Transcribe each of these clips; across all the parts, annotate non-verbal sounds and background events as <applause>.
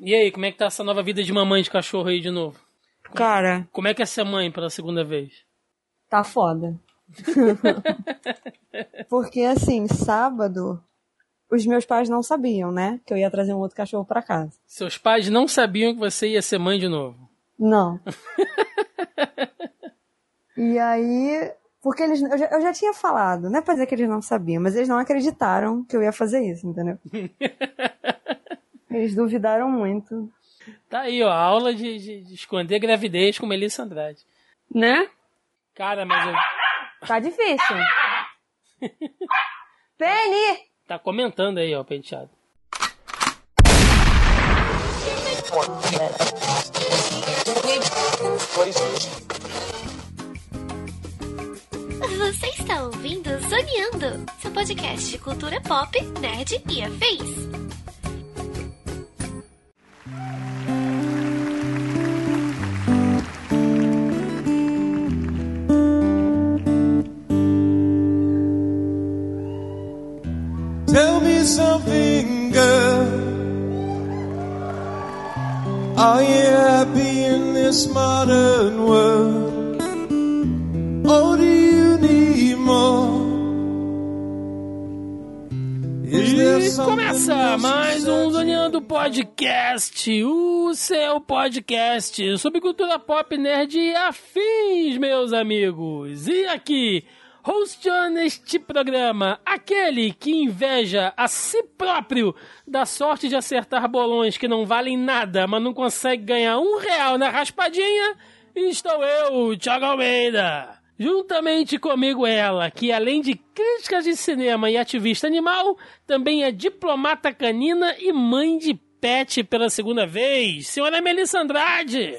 E aí, como é que tá essa nova vida de mamãe de cachorro aí de novo? Cara, Como é que é ser mãe pela segunda vez? tá foda. <laughs> Porque assim, sábado, os meus pais não sabiam, né? Que eu ia trazer um outro cachorro pra casa. Seus pais não sabiam que você ia ser mãe de novo. Não. <laughs> e aí, porque eles, eu já, eu já tinha falado, não é pra dizer que eles não sabiam, mas eles não acreditaram que eu ia fazer isso, entendeu? <laughs> eles duvidaram muito. Tá aí, ó, a aula de, de- de esconder gravidez com Melissa Andrade. Né? Cara, mas eu... Tá difícil. <laughs> Penny! tá comentando aí, ó, penteado. Você está ouvindo Zoneando, seu podcast de cultura pop, nerd e afins. Something, girl. Are you happy in this modern world? Or do you need more? Is there E começa mais um Zoneando Podcast, o seu podcast sobre cultura pop, nerd e afins, meus amigos. E aqui, hosteando este programa, aquele que inveja a si próprio da sorte de acertar bolões que não valem nada, mas não consegue ganhar um real na raspadinha, estou eu, Thiago Almeida. Juntamente comigo ela, que além de críticas de cinema e ativista animal, também é diplomata canina e mãe de pet pela segunda vez, senhora Melissa Andrade.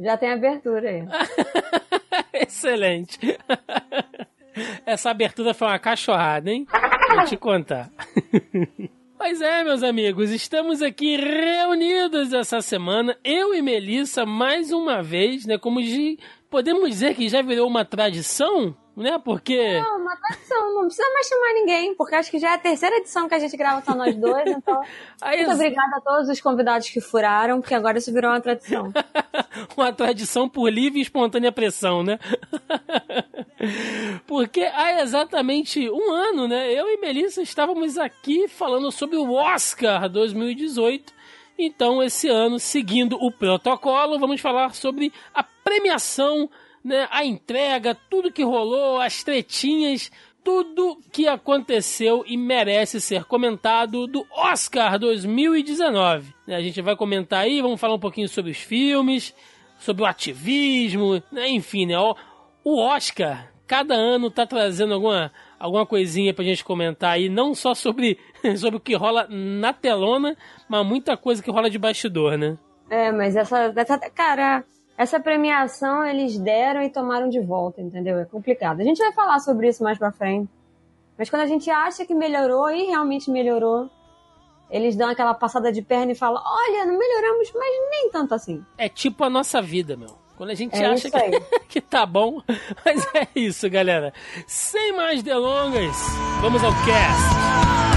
Já tem abertura aí. <laughs> <laughs> Excelente. <laughs> Essa abertura foi uma cachorrada, hein? Vou te contar. <laughs> Pois é, meus amigos, estamos aqui reunidos essa semana, eu e Melissa, mais uma vez, né? Como de, podemos dizer que já virou uma tradição, né? Porque. Não, uma tradição, não precisa mais chamar ninguém, porque acho que já é a terceira edição que a gente grava só nós dois, <laughs> então. Aí, Muito obrigada a todos os convidados que furaram, porque agora isso virou uma tradição. <laughs> uma tradição por livre e espontânea pressão, né? <laughs> Porque há exatamente um ano, né? Eu e Melissa estávamos aqui falando sobre o Oscar 2018. Então, esse ano, seguindo o protocolo, vamos falar sobre a premiação, né? A entrega, tudo que rolou, as tretinhas, tudo que aconteceu e merece ser comentado do Oscar 2019. né? A gente vai comentar aí, vamos falar um pouquinho sobre os filmes, sobre o ativismo, né? enfim, né? O, Oscar, cada ano tá trazendo alguma, alguma coisinha pra gente comentar aí, não só sobre, <laughs> sobre o que rola na telona, mas muita coisa que rola de bastidor, né? É, mas essa, essa. Cara, essa premiação eles deram e tomaram de volta, entendeu? É complicado. A gente vai falar sobre isso mais pra frente. Mas quando a gente acha que melhorou e realmente melhorou, eles dão aquela passada de perna e falam: olha, não melhoramos, mas nem tanto assim. É tipo a nossa vida, meu. Quando a gente É acha que, <laughs> que tá bom. Mas é isso, galera. Sem mais delongas, vamos ao cast.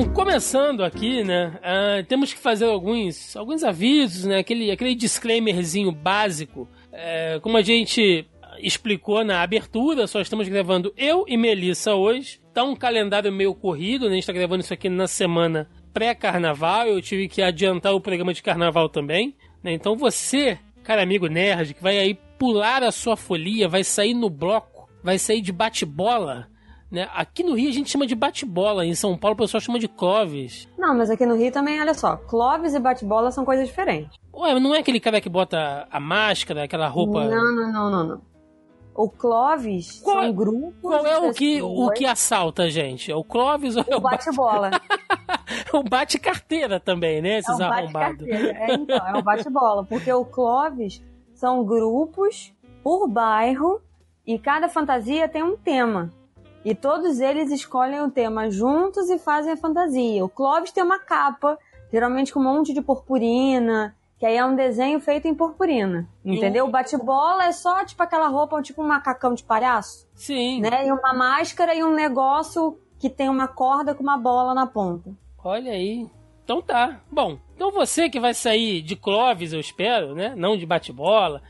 Bom, começando aqui, né? ah, temos que fazer alguns, alguns avisos, né? Aquele, aquele disclaimerzinho básico. É, como a gente explicou na abertura, só estamos gravando eu e Melissa hoje. Tá um calendário meio corrido, né? A gente tá gravando isso aqui na semana pré-carnaval. Eu tive que adiantar o programa de carnaval também. Né? Então você, cara amigo nerd, que vai aí pular a sua folia, vai sair no bloco, vai sair de bate-bola. Né? Aqui no Rio a gente chama de bate-bola, em São Paulo o pessoal chama de Clóvis. Não, mas aqui no Rio também, olha só, Clóvis e bate-bola são coisas diferentes. Ué, não é aquele cara que bota a máscara, aquela roupa. Não, não, não, não, não. O Clovis Qual- são grupos. Qual é o que, o que assalta a gente? É o Clóvis ou é O o bate- bate-bola. <laughs> o bate-carteira também, né? É Esses um arrombados. É, então, é um bate-bola. Porque o Clovis são grupos por bairro e cada fantasia tem um tema. E todos eles escolhem o tema juntos e fazem a fantasia. O Clovis tem uma capa, geralmente com um monte de purpurina, que aí é um desenho feito em purpurina. Entendeu? O bate-bola é só tipo aquela roupa, tipo um macacão de palhaço, Sim. né? E uma máscara e um negócio que tem uma corda com uma bola na ponta. Olha aí. Então tá. Bom, então você que vai sair de Clóvis, eu espero, né? Não de bate-bola.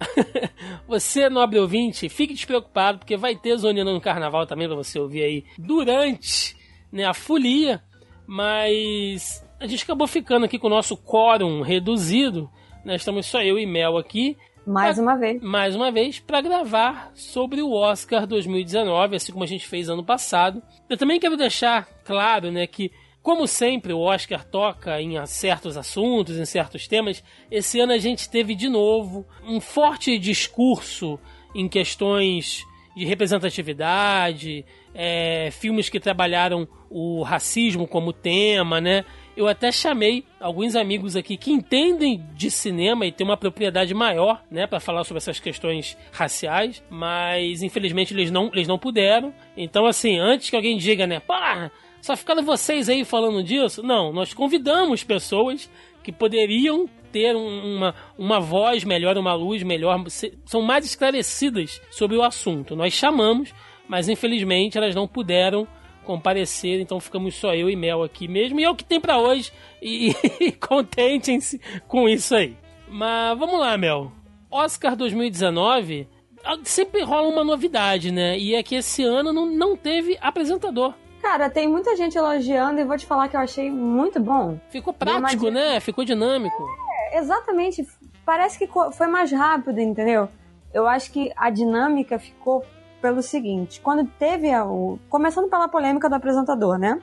<laughs> você, nobre ouvinte, fique despreocupado, porque vai ter Zonina no carnaval também pra você ouvir aí durante né, a folia. Mas a gente acabou ficando aqui com o nosso quórum reduzido. Nós estamos só eu e Mel aqui Mais uma vez. mais uma vez para gravar sobre o Oscar 2019, assim como a gente fez ano passado. Eu também quero deixar claro, né, que como sempre o Oscar toca em certos assuntos, em certos temas, esse ano a gente teve de novo um forte discurso em questões de representatividade, é, filmes que trabalharam o racismo como tema, né? Eu até chamei alguns amigos aqui que entendem de cinema e têm uma propriedade maior, né, para falar sobre essas questões raciais, mas infelizmente eles não, eles não puderam. Então, assim, antes que alguém diga, né, pá, só ficaram vocês aí falando disso? Não, nós convidamos pessoas que poderiam ter um- uma, uma voz melhor, uma luz melhor, são mais esclarecidas sobre o assunto. Nós chamamos, mas infelizmente elas não puderam comparecer, então ficamos só eu e Mel aqui mesmo, e é o que tem pra hoje, e, <laughs> e contentem-se com isso aí. Mas vamos lá, Mel. Oscar 2019 ah, sempre rola uma novidade, né? E é que esse ano não, não teve apresentador. Cara, tem muita gente elogiando e vou te falar que eu achei muito bom. Ficou prático, uma né? Ficou dinâmico. É, exatamente. Parece que foi mais rápido, entendeu? Eu acho que a dinâmica ficou pelo seguinte: quando teve a, o. Começando pela polêmica do apresentador, né?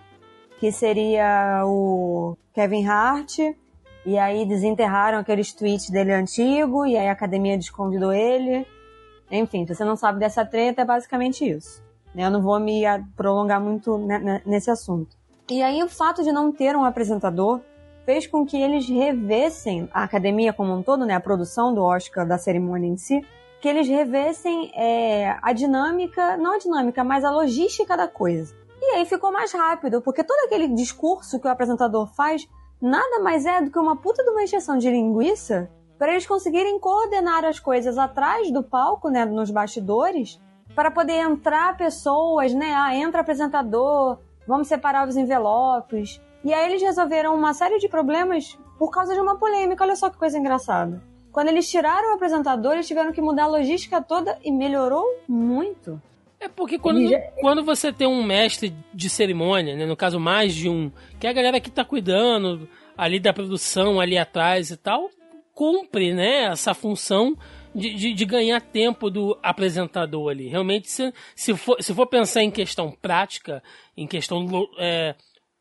Que seria o Kevin Hart. E aí desenterraram aqueles tweets dele antigo. E aí a academia desconvidou ele. Enfim, se você não sabe dessa treta, é basicamente isso. Né? Eu não vou me prolongar muito ne- ne- nesse assunto. E aí o fato de não ter um apresentador fez com que eles revessem a academia como um todo, né, a produção do Oscar, da cerimônia em si, que eles revessem é, a dinâmica, não a dinâmica, mas a logística da coisa. E aí ficou mais rápido, porque todo aquele discurso que o apresentador faz nada mais é do que uma puta de uma injeção de linguiça para eles conseguirem coordenar as coisas atrás do palco, né, nos bastidores, para poder entrar pessoas, né, ah, entra apresentador, vamos separar os envelopes. E aí eles resolveram uma série de problemas por causa de uma polêmica. Olha só que coisa engraçada. Quando eles tiraram o apresentador, eles tiveram que mudar a logística toda e melhorou muito. É porque quando, já- quando você tem um mestre de cerimônia, né, no caso mais de um, que é a galera que tá cuidando ali da produção ali atrás e tal, cumpre, né, essa função de, de, de ganhar tempo do apresentador ali. Realmente, se, se, for, se for pensar em questão prática, em questão é,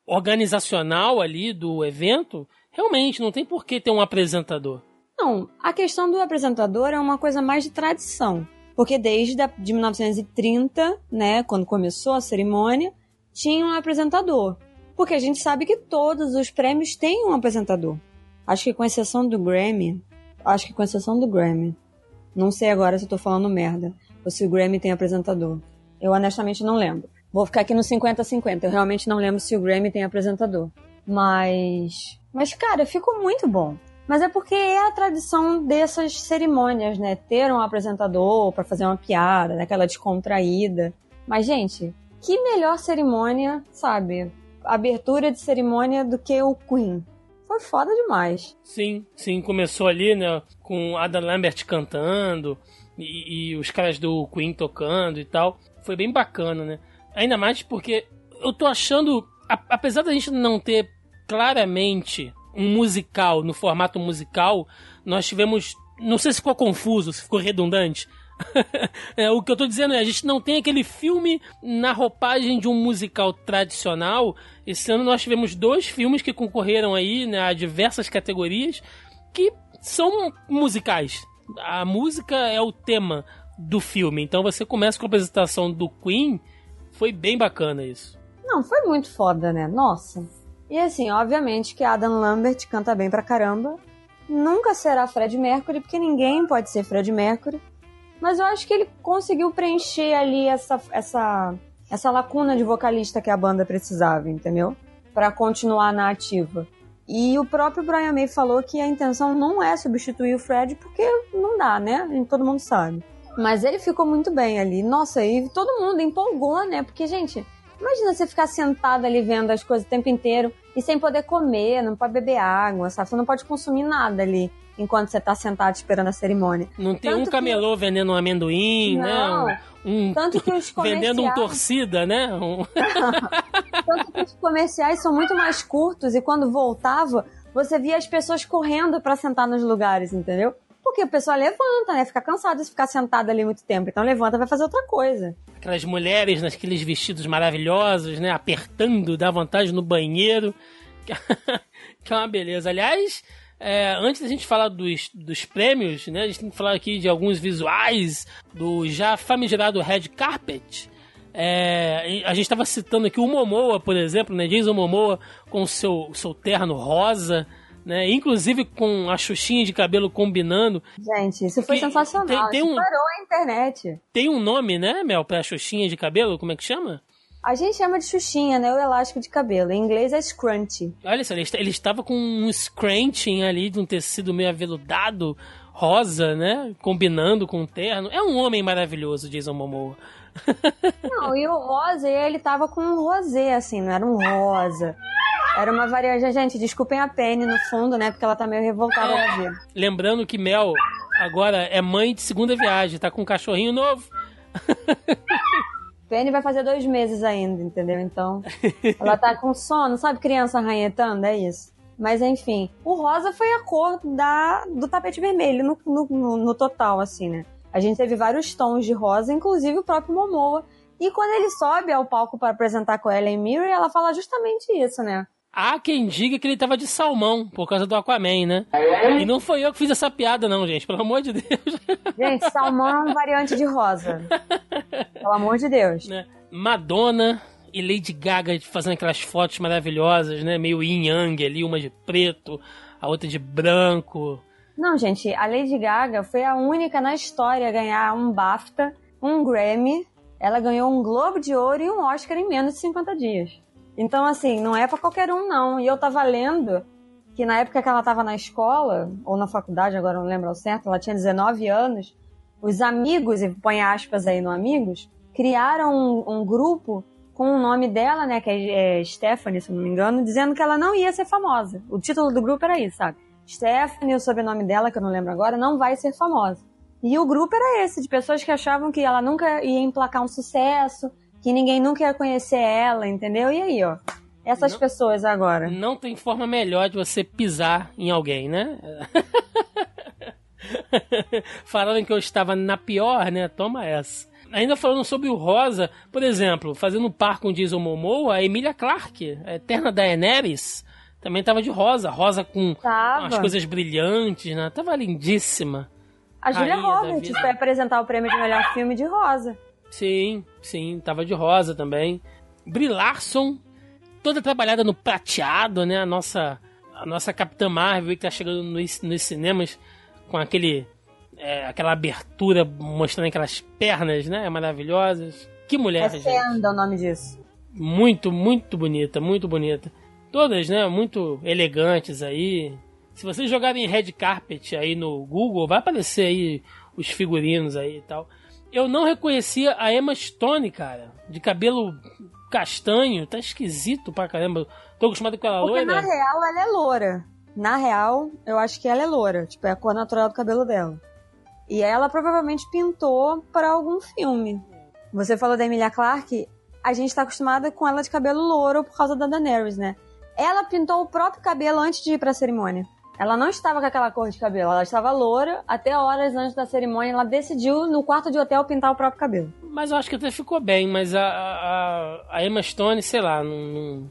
organizacional ali do evento, realmente não tem por que ter um apresentador. Não, a questão do apresentador é uma coisa mais de tradição. Porque desde de 1930, né, quando começou a cerimônia, tinha um apresentador. Porque a gente sabe que todos os prêmios têm um apresentador. Acho que com exceção do Grammy. Acho que com exceção do Grammy. Não sei agora se eu tô falando merda. Ou se o Grammy tem apresentador. Eu honestamente não lembro. Vou ficar aqui no 50-50. Eu realmente não lembro se o Grammy tem apresentador. Mas. Mas, cara, ficou muito bom. Mas é porque é a tradição dessas cerimônias, né? Ter um apresentador pra fazer uma piada, daquela descontraída. Mas, gente, que melhor cerimônia, sabe? Abertura de cerimônia do que o Queen. Foi foda demais. Sim, sim, começou ali, né, com Adam Lambert cantando e, e os caras do Queen tocando e tal. Foi bem bacana, né? Ainda mais porque eu tô achando, a- apesar da gente não ter claramente um musical, no formato musical, nós tivemos, não sei se ficou confuso, se ficou redundante. <laughs> É, o que eu tô dizendo é, a gente não tem aquele filme na roupagem de um musical tradicional. Esse ano nós tivemos dois filmes que concorreram aí né, a diversas categorias que são musicais. A música é o tema do filme. Então você começa com a apresentação do Queen, foi bem bacana isso. Não, foi muito foda, né? Nossa. E assim, obviamente que Adam Lambert canta bem pra caramba. Nunca será Fred Mercury, porque ninguém pode ser Fred Mercury. Mas eu acho que ele conseguiu preencher ali essa, essa, essa lacuna de vocalista que a banda precisava, entendeu? Para continuar na ativa. E o próprio Brian May falou que a intenção não é substituir o Fred, porque não dá, né? Todo mundo sabe. Mas ele ficou muito bem ali. Nossa, e todo mundo empolgou, né? Porque, gente, imagina você ficar sentado ali vendo as coisas o tempo inteiro e sem poder comer, não pode beber água, sabe? Você não pode consumir nada ali enquanto você tá sentado esperando a cerimônia. Não tem Tanto um que- camelô vendendo um amendoim, Não. né? Um, Tanto que os <laughs> vendendo um comerciais- torcida, né? Um- <laughs> <laughs> Tanto que os comerciais são muito mais curtos e quando voltava, você via as pessoas correndo pra sentar nos lugares, entendeu? Porque o pessoal levanta, né? Fica cansado de ficar sentado ali muito tempo. Então levanta vai fazer outra coisa. aquelas mulheres naqueles vestidos maravilhosos, né? Apertando, dá vantagem no banheiro. que é uma beleza. Aliás, é, antes da gente falar dos, dos prêmios, né? A gente tem que falar aqui de alguns visuais do já famigerado Red Carpet. É, a gente estava citando aqui o Momoa, por exemplo, né? Jason Momoa com o seu, seu terno rosa, né? Inclusive com a xuxinha de cabelo combinando. Gente, isso foi sensacional. tem- tem um- parou a internet. Tem um nome, né, Mel, pra xuxinha de cabelo? Como é que chama? A gente chama de xuxinha, né? O elástico de cabelo. Em inglês é scrunchie. Olha só, ele, ele estava com um scrunching ali de um tecido meio aveludado, rosa, né? Combinando com um terno. É um homem maravilhoso, Jason Momoa. <laughs> Não, e o rosa, ele tava com um rosé, assim, não era um rosa. Era uma variante. Gente, desculpem a Penny no fundo, né? Porque ela tá meio revoltada É. da vida. Lembrando que Mel agora é mãe de segunda viagem, tá com um cachorrinho novo. <laughs> Penny vai fazer dois meses ainda, entendeu? Então, <laughs> ela tá com sono, sabe criança arranhetando? É isso. Mas enfim, o rosa foi a cor da, do tapete vermelho no, no, no- total, assim, né? A gente teve vários tons de rosa, inclusive o próprio Momoa. E quando ele sobe ao palco para apresentar com ela em Mirror, ela fala justamente isso, né? Há quem diga que ele tava de salmão por causa do Aquaman, né? E não foi eu que fiz essa piada, não, gente. Pelo amor de Deus. <laughs> Gente, salmão é um variante de rosa. Pelo amor de Deus. né? Madonna e Lady Gaga fazendo aquelas fotos maravilhosas, né? Meio yin yang ali, uma de preto, a outra de branco. Não, gente, a Lady Gaga foi a única na história a ganhar um BAFTA, um Grammy. Ela ganhou um Globo de Ouro e um Oscar em menos de 50 dias. Então, assim, não é pra qualquer um, não. E eu tava lendo que na época que ela tava na escola, ou na faculdade, agora não lembro ao certo, ela tinha 19 anos, os amigos, e põe aspas aí no amigos, criaram um, um grupo com o nome dela, né, que é, é Stephanie, se não me engano, dizendo que ela não ia ser famosa. O título do grupo era isso, sabe? Stephanie, o sobrenome dela, que eu não lembro agora, não vai ser famosa. E o grupo era esse, de pessoas que achavam que ela nunca ia emplacar um sucesso, que ninguém nunca ia conhecer ela, entendeu? E aí, ó, essas Não. pessoas agora. Não tem forma melhor de você pisar em alguém, né? <laughs> falando que eu estava na pior, né? Toma essa. Ainda falando sobre o rosa, por exemplo, fazendo um par com Jason Momoa, a Emilia Clarke, a eterna Daenerys, também tava de rosa. Rosa com Tava. umas coisas brilhantes, né? Tava lindíssima. A Julia Roberts foi apresentar o prêmio de melhor filme de rosa. Sim, sim, tava de rosa também. Brie Larson, toda trabalhada no prateado, né? A nossa, a nossa Capitã Marvel que tá chegando nos, nos cinemas com aquele, é, aquela abertura mostrando aquelas pernas, né? Maravilhosas. Que mulher, É gente. Fenda o nome disso. Muito, muito bonita, muito bonita. Todas, né? Muito elegantes aí. Se vocês jogarem Red Carpet aí no Google, vai aparecer aí os figurinos aí e tal. Eu não reconhecia a Emma Stone, cara. De cabelo castanho. Tá esquisito pra caramba. Tô acostumado com ela Porque loira. na real ela é loura. Na real, eu acho que ela é loura. Tipo, é a cor natural do cabelo dela. E ela provavelmente pintou para algum filme. Você falou da Emilia Clarke. A gente tá acostumada com ela de cabelo louro por causa da Daenerys, né? Ela pintou o próprio cabelo antes de ir pra cerimônia. Ela não estava com aquela cor de cabelo, ela estava loura. Até horas antes da cerimônia, ela decidiu, no quarto de hotel, pintar o próprio cabelo. Mas eu acho que até ficou bem. Mas a, a, a Emma Stone, sei lá, não, não-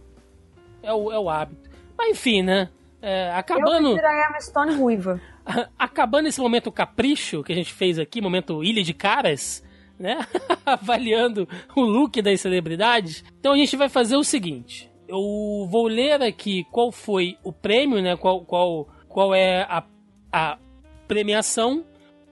É, o, é o hábito. Mas enfim, né? É, Eu acabando. prefiro a Emma Stone ruiva. <laughs> acabando esse momento capricho que a gente fez aqui, momento Ilha de Caras, né? <laughs> Avaliando o look das celebridades. Então a gente vai fazer o seguinte: eu vou ler aqui qual foi o prêmio, né? Qual, qual, qual é a, a premiação,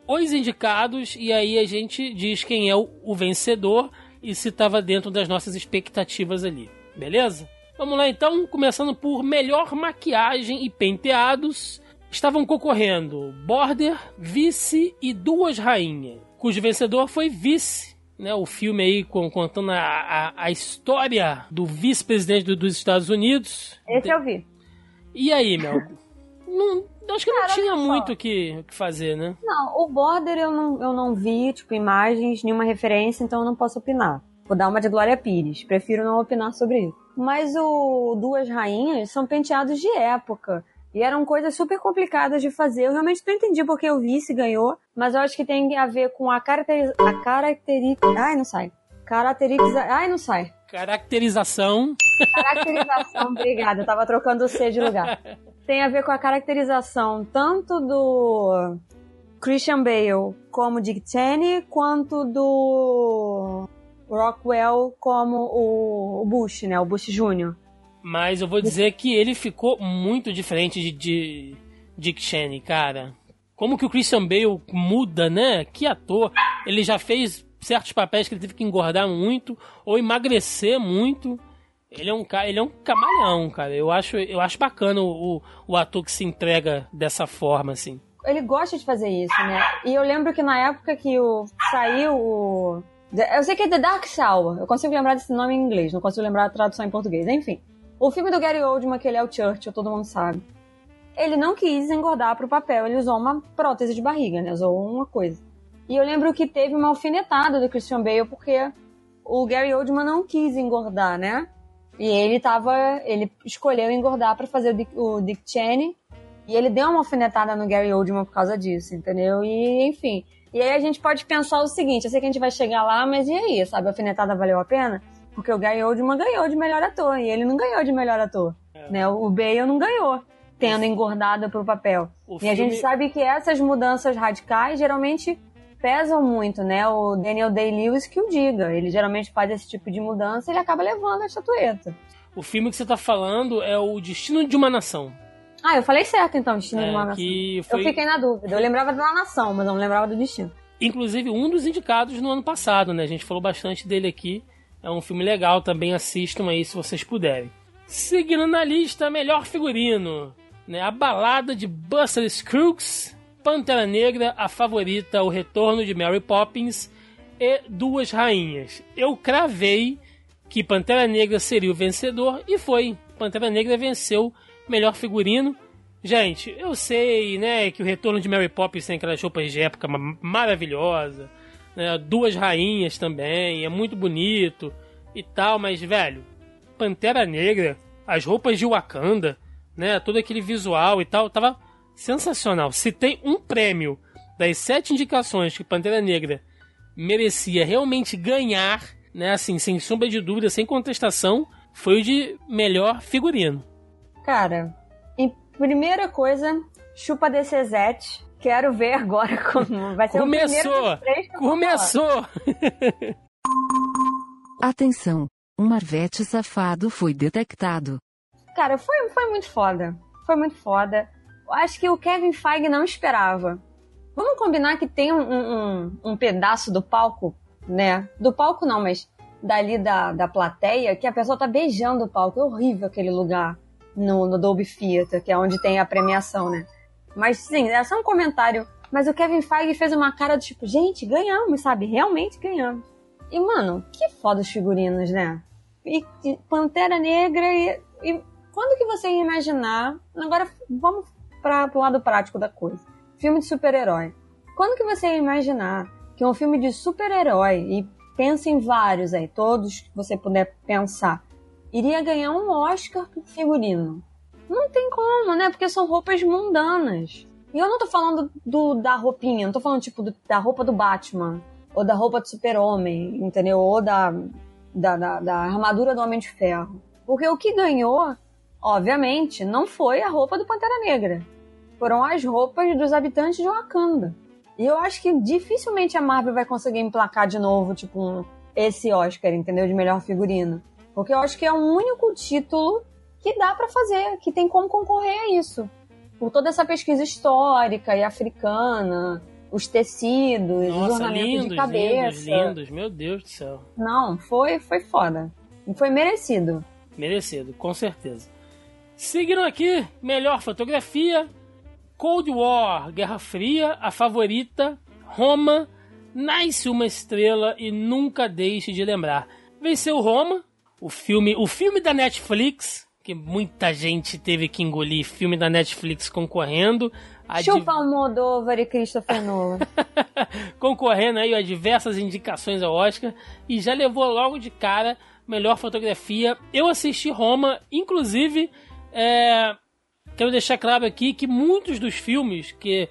os indicados, e aí a gente diz quem é o, o vencedor e se estava dentro das nossas expectativas ali. Beleza? Vamos lá então, começando por melhor maquiagem e penteados. Estavam concorrendo Border, Vice e Duas Rainhas, cujo vencedor foi Vice, né, o filme aí contando a, a, a história do vice-presidente do, dos Estados Unidos. Esse eu vi. E aí, Mel? Não, acho que não Cara, tinha olha só. muito o que, que fazer, né? Não, o Border eu não, eu não vi, tipo, imagens, nenhuma referência, então eu não posso opinar. Vou dar uma de Glória Pires, prefiro não opinar sobre isso. Mas o Duas Rainhas são penteados de época. E eram coisas super complicadas de fazer. Eu realmente não entendi porque o vice ganhou, mas eu acho que tem a ver com a caracterização. A caracteri... Ai, não sai. Caracteriza... Ai, não sai. Caracterização. Caracterização, <laughs> obrigada. Eu tava trocando o C de lugar. <laughs> Tem a ver com a caracterização tanto do Christian Bale como Dick Cheney, quanto do Rockwell como o, Bush, né? O Bush Jr. Mas eu vou dizer que ele ficou muito diferente de, de Dick Cheney, cara. Como que o Christian Bale muda, né? Que ator. Ele já fez certos papéis que ele teve que engordar muito ou emagrecer muito. Ele é um cara, ele é um camaleão, cara. Eu acho, eu acho bacana o, o, o ator que se entrega dessa forma, assim. Ele gosta de fazer isso, né? E eu lembro que na época que o, saiu o. Eu sei que é The Dark Soul. Eu consigo lembrar desse nome em inglês, não consigo lembrar a tradução em português. Enfim. O filme do Gary Oldman, que ele é o Churchill, todo mundo sabe. Ele não quis engordar pro papel, ele usou uma prótese de barriga, né? Usou uma coisa. E eu lembro que teve uma alfinetada do Christian Bale, porque o Gary Oldman não quis engordar, né? E ele tava. Ele escolheu engordar pra fazer o Dick, o Dick Cheney. E ele deu uma alfinetada no Gary Oldman por causa disso, entendeu? E, enfim. E aí a gente pode pensar o seguinte: eu sei que a gente vai chegar lá, mas e aí, sabe? A alfinetada valeu a pena? Porque o Gary Oldman ganhou de melhor ator. E ele não ganhou de melhor ator. Né? O Bale não ganhou, tendo engordado pro papel. O E a gente filme- sabe que essas mudanças radicais geralmente pesam muito, né? O Daniel Day-Lewis que o diga. Ele geralmente faz esse tipo de mudança e ele acaba levando a estatueta. O filme que você tá falando é o Destino de uma Nação. Ah, eu falei certo então, Destino É, de uma Nação. que Eu foi, fiquei na dúvida. Eu lembrava da nação, mas não lembrava do destino. inclusive, um dos indicados no ano passado, né? A gente falou bastante dele aqui. É um filme legal, também assistam aí se vocês puderem. Seguindo na lista, melhor figurino. Né? A balada de Buster Scruggs, Pantera Negra, a favorita, o retorno de Mary Poppins e Duas Rainhas. Eu cravei que Pantera Negra seria o vencedor e foi. Pantera Negra venceu melhor figurino. Gente, eu sei, né, que o retorno de Mary Poppins tem aquelas roupas de época ma- maravilhosa, né, duas rainhas também, é muito bonito e tal, mas velho, Pantera Negra, as roupas de Wakanda, né, todo aquele visual e tal, tava sensacional. Se tem um prêmio das sete indicações que Pantera Negra merecia realmente ganhar, né, assim, sem sombra de dúvida, sem contestação, foi o de melhor figurino. Cara, em primeira coisa, chupa DCZ. Quero ver agora <laughs> como vai ser o primeiro Começou! Começou! <laughs> Atenção! Um Marvete safado foi detectado. Cara, foi, foi muito foda. Foi muito foda. Acho que o Kevin Feige não esperava. Vamos combinar que tem um, um, um pedaço do palco, né? Do palco não, mas dali da, da plateia, que a pessoa tá beijando o palco. É horrível aquele lugar no, no Dolby Theater, que é onde tem a premiação, né? Mas sim, é só um comentário. Mas o Kevin Feige fez uma cara do tipo, gente, ganhamos, sabe? Realmente ganhamos. E, mano, que foda os figurinos, né? E, e Pantera Negra e, e quando que você ia imaginar? Agora vamos para o lado prático da coisa. Filme de super-herói. Quando que você ia imaginar que um filme de super-herói, e pensa em vários aí, todos que você puder pensar, iria ganhar um Oscar por figurino? Não tem como, né? Porque são roupas mundanas. E eu não tô falando do, da roupinha, não tô falando tipo do- da roupa do Batman, ou da roupa do super-homem, entendeu? Ou da, da, da, da armadura do Homem de Ferro. Porque o que ganhou, obviamente, não foi a roupa do Pantera Negra. Foram as roupas dos habitantes de Wakanda. E eu acho que dificilmente a Marvel vai conseguir emplacar de novo, tipo, um, esse Oscar, entendeu? De melhor figurino. Porque eu acho que é o único título que dá para fazer, que tem como concorrer a isso. Por toda essa pesquisa histórica e africana, os tecidos, os Nossa, ornamentos lindos, de cabeça. lindos, lindos. Meu Deus do céu. Não, foi, foi foda. E foi merecido. Merecido, com certeza. Seguindo aqui, melhor fotografia, Cold War, Guerra Fria, a favorita, Roma, Nasce uma estrela e nunca deixe de lembrar. Venceu Roma, o filme, o filme da Netflix, que muita gente teve que engolir, filme da Netflix concorrendo. a Chupa Almodóvar e Christopher Nolan. <laughs> concorrendo aí a diversas indicações ao Oscar e já levou logo de cara melhor fotografia. Eu assisti Roma, inclusive, é, quero deixar claro aqui que muitos dos filmes que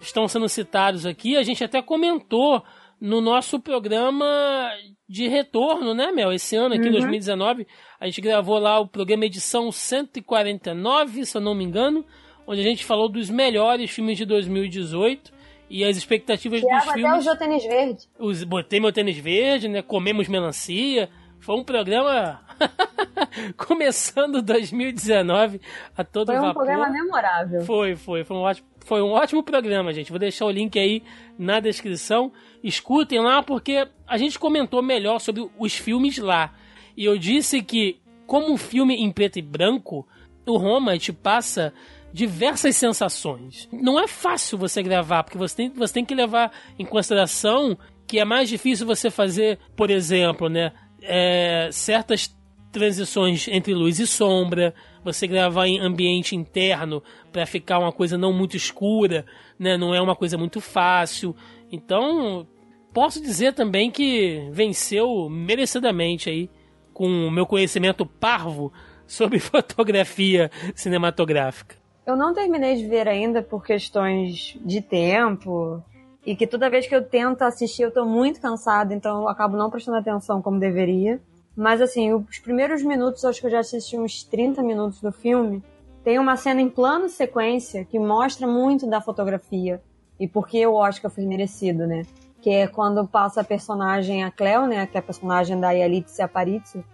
estão sendo citados aqui, a gente até comentou no nosso programa de retorno, né, Mel? Esse ano aqui, 2019, a gente gravou lá o programa edição 149, se eu não me engano, onde a gente falou dos melhores filmes de 2018 e as expectativas dos Tiago até filmes. usou tênis verde. Os- botei meu tênis verde, né? Comemos melancia. Foi um programa <laughs> começando 2019 a todo Foi um vapor. programa memorável. Foi, foi, foi um ótimo, foi um ótimo programa, gente. Vou deixar o link aí na descrição. Escutem lá porque a gente comentou melhor sobre os filmes lá. E eu disse que como um filme em preto e branco, o Roma te passa diversas sensações. Não é fácil você gravar, porque você tem, você tem que levar em consideração que é mais difícil você fazer, por exemplo, né, é, certas transições entre luz e sombra, você gravar em ambiente interno para ficar uma coisa não muito escura, né, não é uma coisa muito fácil. Então, posso dizer também que venceu merecidamente aí com o meu conhecimento parvo sobre <laughs> fotografia cinematográfica. Eu não terminei de ver ainda por questões de tempo. E que toda vez que eu tento assistir eu tô muito cansada, então eu acabo não prestando atenção como deveria. Mas assim, os primeiros minutos, acho que eu já assisti uns 30 minutos do filme. Tem uma cena em plano sequência que mostra muito da fotografia e por que o Oscar foi merecido, né? Que é quando passa a personagem, a Cleo, né? Que é a personagem da Yalitza Aparicio,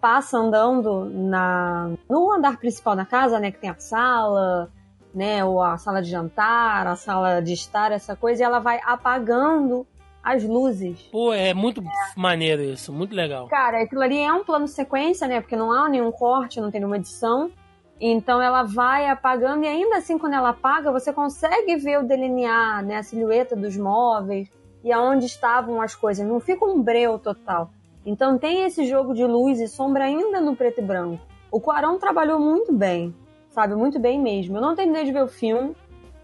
passa andando na no andar principal da casa, né, que tem a sala, né, ou a sala de jantar, a sala de estar, essa coisa, e ela vai apagando as luzes. Pô, é muito maneiro isso, muito legal. Cara, aquilo ali é um plano sequência, né, porque não há nenhum corte, não tem nenhuma edição. Então ela vai apagando e ainda assim quando ela apaga, você consegue ver o delinear, né, a silhueta dos móveis e aonde estavam as coisas. Não fica um breu total. Então tem esse jogo de luz e sombra ainda no preto e branco. O Quarão trabalhou muito bem, sabe? Muito bem mesmo. Eu não terminei de ver o filme,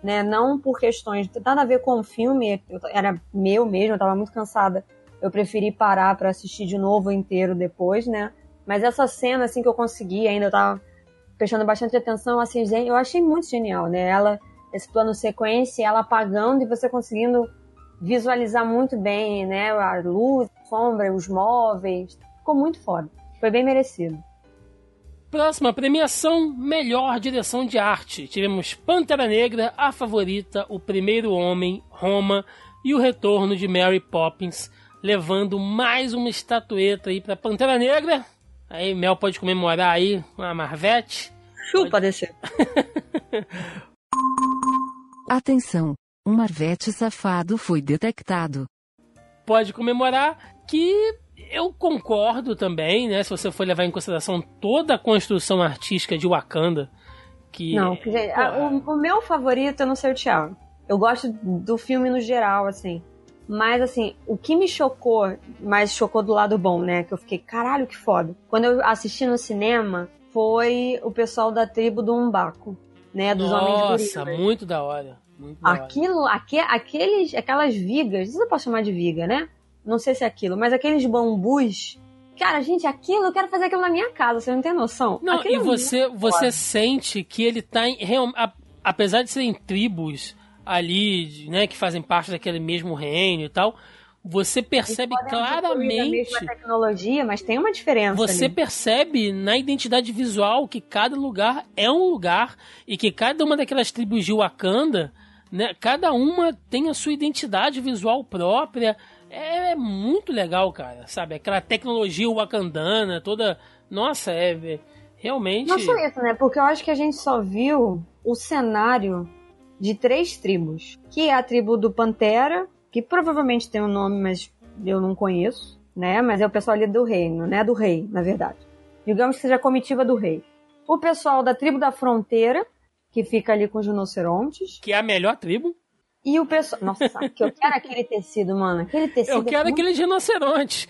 né? Não por questões, nada a ver com o filme, eu- era meu mesmo, eu tava muito cansada. Eu preferi parar pra assistir de novo inteiro depois, né? Mas essa cena, assim, que eu consegui ainda, eu tava prestando bastante atenção, assim, eu achei muito genial, né? Ela, esse plano sequência, ela apagando e você conseguindo visualizar muito bem, né? A luz, a sombra, os móveis. Ficou muito foda. Foi bem merecido. Próxima premiação, melhor direção de arte. Tivemos Pantera Negra, A Favorita, O Primeiro Homem, Roma e o retorno de Mary Poppins, levando mais uma estatueta aí pra Pantera Negra. Aí Mel pode comemorar aí uma Marvete. Chupa descer. <laughs> Atenção! Um marvete safado foi detectado. Pode comemorar que eu concordo também, né? Se você for levar em consideração toda a construção artística de Wakanda, que Não, gente, a- o, o meu favorito, eu não sei o Thiago. Eu gosto do filme no geral, assim. Mas, assim, o que me chocou, mas chocou do lado bom, né? Que eu fiquei, caralho, que foda. Quando eu assisti no cinema, foi o pessoal da tribo do Umbaco, né? Dos homens Nossa, muito da hora. Muito da hora. Aquilo, aque, aqueles, aquelas vigas, se eu posso chamar de viga, né? Não sei se é aquilo, mas aqueles bambus. Cara, gente, aquilo, eu quero fazer aquilo na minha casa, você não tem noção? Não, Aquilo e é você, muito você foda. sente que ele tá em. a- apesar de serem tribos ali, né, que fazem parte daquele mesmo reino e tal, você percebe claramente. mesma tecnologia, mas tem uma diferença. Você ali. percebe na identidade visual que cada lugar é um lugar e que cada uma daquelas tribos de Wakanda, né, cada uma tem a sua identidade visual própria. É, é muito legal, cara, sabe? Aquela tecnologia wakandana, toda. Nossa, é, é realmente. Não só isso, né? Porque eu acho que a gente só viu o cenário de três tribos. Que é a tribo do Pantera, que provavelmente tem um nome, mas eu não conheço, né? Mas é o pessoal ali do reino, né? Do rei, na verdade. Digamos que seja a comitiva do rei. O pessoal da tribo da fronteira, que fica ali com os rinocerontes. Que é a melhor tribo. E o pessoal. Nossa, que eu quero aquele tecido, mano. Aquele tecido. Eu quero é muito- aquele rinoceronte.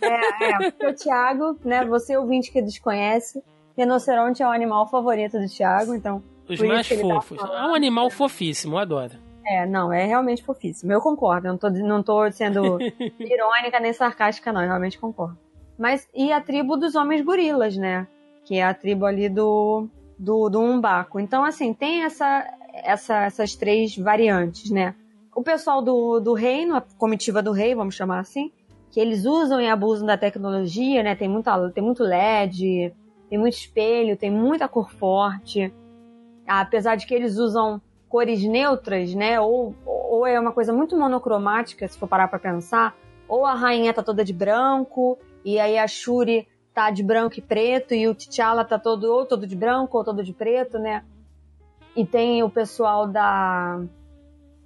É, é. O Thiago, né? Você ouvinte que desconhece, rinoceronte é o animal favorito do Thiago, então. Os mais tá fofos. É um animal fofíssimo, eu adoro. É, não, é realmente fofíssimo. Eu concordo, eu não tô, não tô sendo <laughs> irônica nem sarcástica, não, eu realmente concordo. Mas, e a tribo dos homens gorilas, né? Que é a tribo ali do, do, do Umbaco. Então, assim, tem essa, essa, essas três variantes, né? O pessoal do, do reino, a comitiva do rei, vamos chamar assim, que eles usam e abusam da tecnologia, né? Tem, muita, tem muito LED, tem muito espelho, tem muita cor forte. Apesar de que eles usam cores neutras, né? Ou, ou é uma coisa muito monocromática, se for parar pra pensar. Ou a rainha tá toda de branco, e aí a Shuri tá de branco e preto, e o T'Challa tá todo ou todo de branco ou todo de preto, né? E tem o pessoal da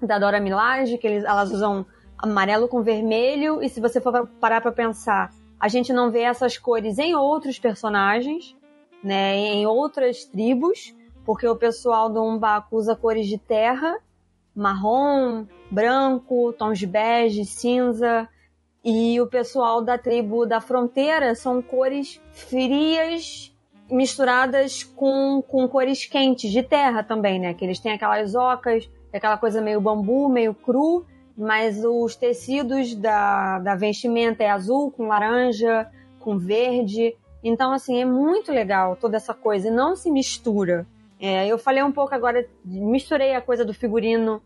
da Dora Milaje, que eles, elas usam amarelo com vermelho, e se você for parar pra pensar, a gente não vê essas cores em outros personagens, né? Em outras tribos, porque o pessoal do Umbaco usa cores de terra, marrom, branco, tons de bege, cinza, e o pessoal da tribo da fronteira são cores frias misturadas com, com cores quentes de terra também, né? Que eles têm aquelas ocas, aquela coisa meio bambu, meio cru, mas os tecidos da, da vestimenta é azul com laranja, com verde. Então, assim, é muito legal toda essa coisa e não se mistura. É, eu falei um pouco agora, misturei a coisa do figurino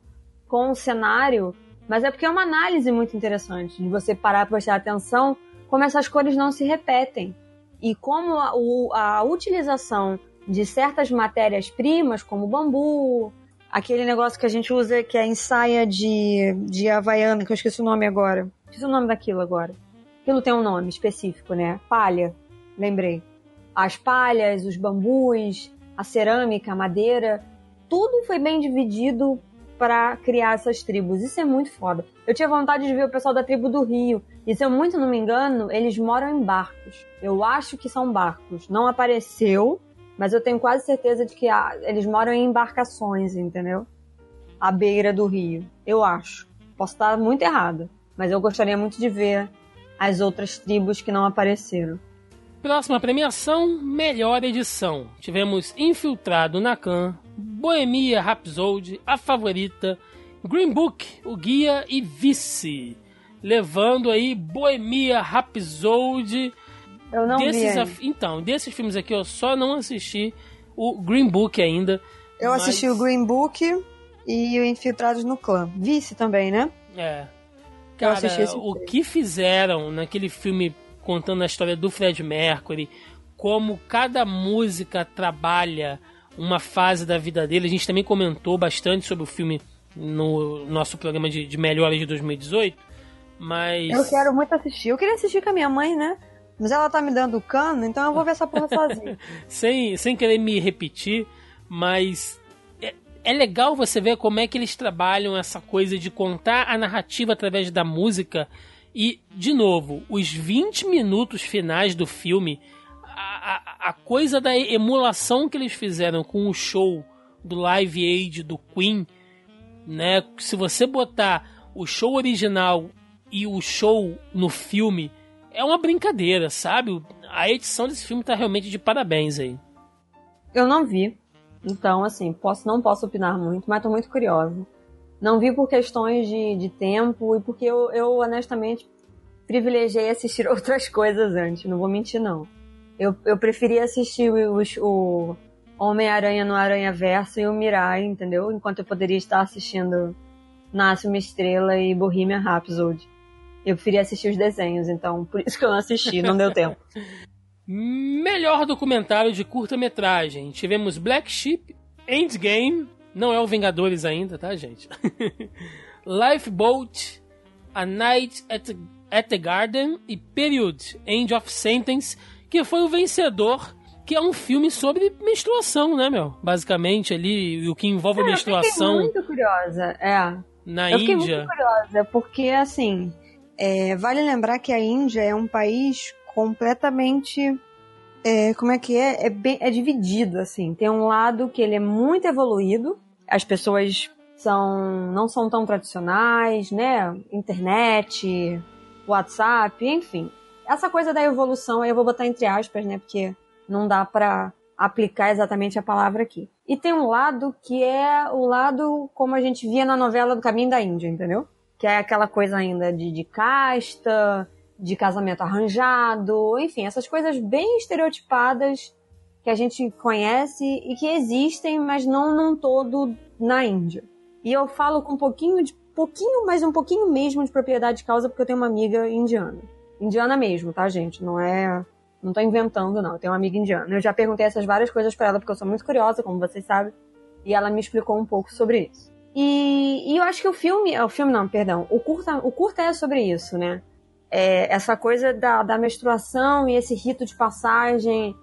com o cenário, mas é porque é uma análise muito interessante de você parar para prestar atenção como essas cores não se repetem e como a, o- a utilização de certas matérias-primas, como bambu, aquele negócio que a gente usa que é ensaia de, de havaiana, que eu esqueci o nome agora. Esqueci o nome daquilo agora. Aquilo tem um nome específico, né? Palha, lembrei. As palhas, os bambus, a cerâmica, a madeira, tudo foi bem dividido para criar essas tribos. Isso é muito foda. Eu tinha vontade de ver o pessoal da tribo do Rio. E se eu muito não me engano, eles moram em barcos. Eu acho que são barcos. Não apareceu, mas eu tenho quase certeza de que ah, eles moram em embarcações, entendeu? À beira do rio. Eu acho. Posso estar muito errada, mas eu gostaria muito de ver as outras tribos que não apareceram. Próxima premiação, melhor edição. Tivemos Infiltrado na Khan, Bohemia Rhapsody, A Favorita, Green Book, O Guia e Vice. Levando aí Bohemia Rhapsody. Eu não desses vi. Então, desses filmes aqui eu só não assisti o Green Book ainda. Eu mas- assisti o Green Book e o Infiltrados no Clã. Vice também, né? É. Cara, o que fizeram naquele filme contando a história do Fred Mercury, como cada música trabalha uma fase da vida dele. A gente também comentou bastante sobre o filme no nosso programa de, de melhores de 2018. Mas. Eu quero muito assistir. Eu queria assistir com a minha mãe, né? Mas ela tá me dando cano, então eu vou ver essa porra <laughs> sozinha. sem, sem querer me repetir, mas é, é legal você ver como é que eles trabalham essa coisa de contar a narrativa através da música. E, de novo, os 20 minutos finais do filme, a, a, a coisa da emulação que eles fizeram com o show do Live Aid do Queen, né? Se você botar o show original e o show no filme, é uma brincadeira, sabe? A edição desse filme tá realmente de parabéns aí. Eu não vi. Então, assim, posso, não posso opinar muito, mas tô muito curiosa. Não vi por questões de, de tempo e porque eu, eu, honestamente, privilegiei assistir <laughs> outras coisas antes. Não vou mentir, não. Eu, eu preferi assistir o, o Homem-Aranha no Aranha Verso e o Mirai, entendeu? Enquanto eu poderia estar assistindo Nasce uma Estrela e Bohemian Rhapsody. Eu preferia assistir os desenhos, então por isso que eu não assisti, não deu tempo. <laughs> Melhor documentário de curta-metragem. Tivemos Black Sheep, Endgame, não é o Vingadores ainda, tá, gente? <laughs> Lifeboat, A Night at, at the Garden e Period, End of Sentence, que foi o vencedor, que é um filme sobre menstruação, né, meu? Basicamente ali, o que envolve Cara, menstruação. Eu fiquei muito curiosa, é. Na eu fiquei Índia. muito curiosa, porque assim, é, vale lembrar que a Índia é um país completamente. é, como é que é? É, bem, é dividido, assim. Tem um lado que ele é muito evoluído, as pessoas são não são tão tradicionais, né? Internet, WhatsApp, enfim. Essa coisa da evolução, eu vou botar entre aspas, né? Porque não dá pra aplicar exatamente a palavra aqui. E tem um lado que é o lado como a gente via na novela do Caminho da Índia, entendeu? Que é aquela coisa ainda de, de casta, de casamento arranjado, enfim, essas coisas bem estereotipadas que a gente conhece e que existem, mas não num todo na Índia. E eu falo com um pouquinho de pouquinho, mas um pouquinho mesmo de propriedade de causa, porque eu tenho uma amiga indiana. Indiana mesmo, tá, gente? Não é. Não tô inventando, não. Eu tenho uma amiga indiana. Eu já perguntei essas várias coisas para ela, porque eu sou muito curiosa, como vocês sabem. E ela me explicou um pouco sobre isso. E, e eu acho que o filme. O filme não, perdão. O curta, o curta é sobre isso, né? É essa coisa da, da menstruação e esse rito de passagem.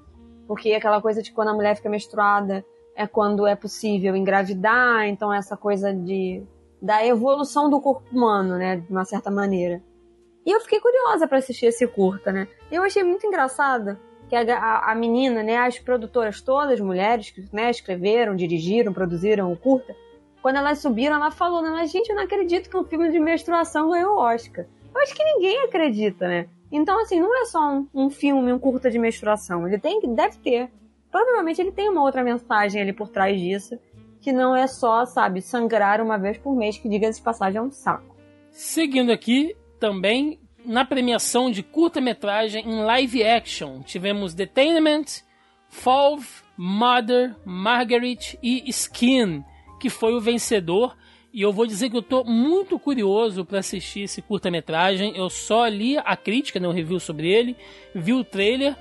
Porque aquela coisa de quando a mulher fica menstruada é quando é possível engravidar, então essa coisa de da evolução do corpo humano, né, de uma certa maneira. E eu fiquei curiosa para assistir esse curta, né? Eu achei muito engraçado que a, a, a, menina, né, as produtoras todas, mulheres que né, escreveram, dirigiram, produziram o curta, quando elas subiram, ela falou, né, gente, eu não acredito que um filme de menstruação ganhou o Oscar. Eu acho que ninguém acredita, né? Então, assim, não é só um, um filme, um curta de menstruação. Ele tem que, deve ter. Provavelmente ele tem uma outra mensagem ali por trás disso, que não é só, sabe, sangrar uma vez por mês, que diga de passagem é um saco. Seguindo aqui, também na premiação de curta-metragem em live action, tivemos Detainment, Falve, Mother, Margaret e Skin, que foi o vencedor. E eu vou dizer que eu tô muito curioso para assistir esse curta-metragem. Eu só li a crítica, né, um review sobre ele, vi o trailer,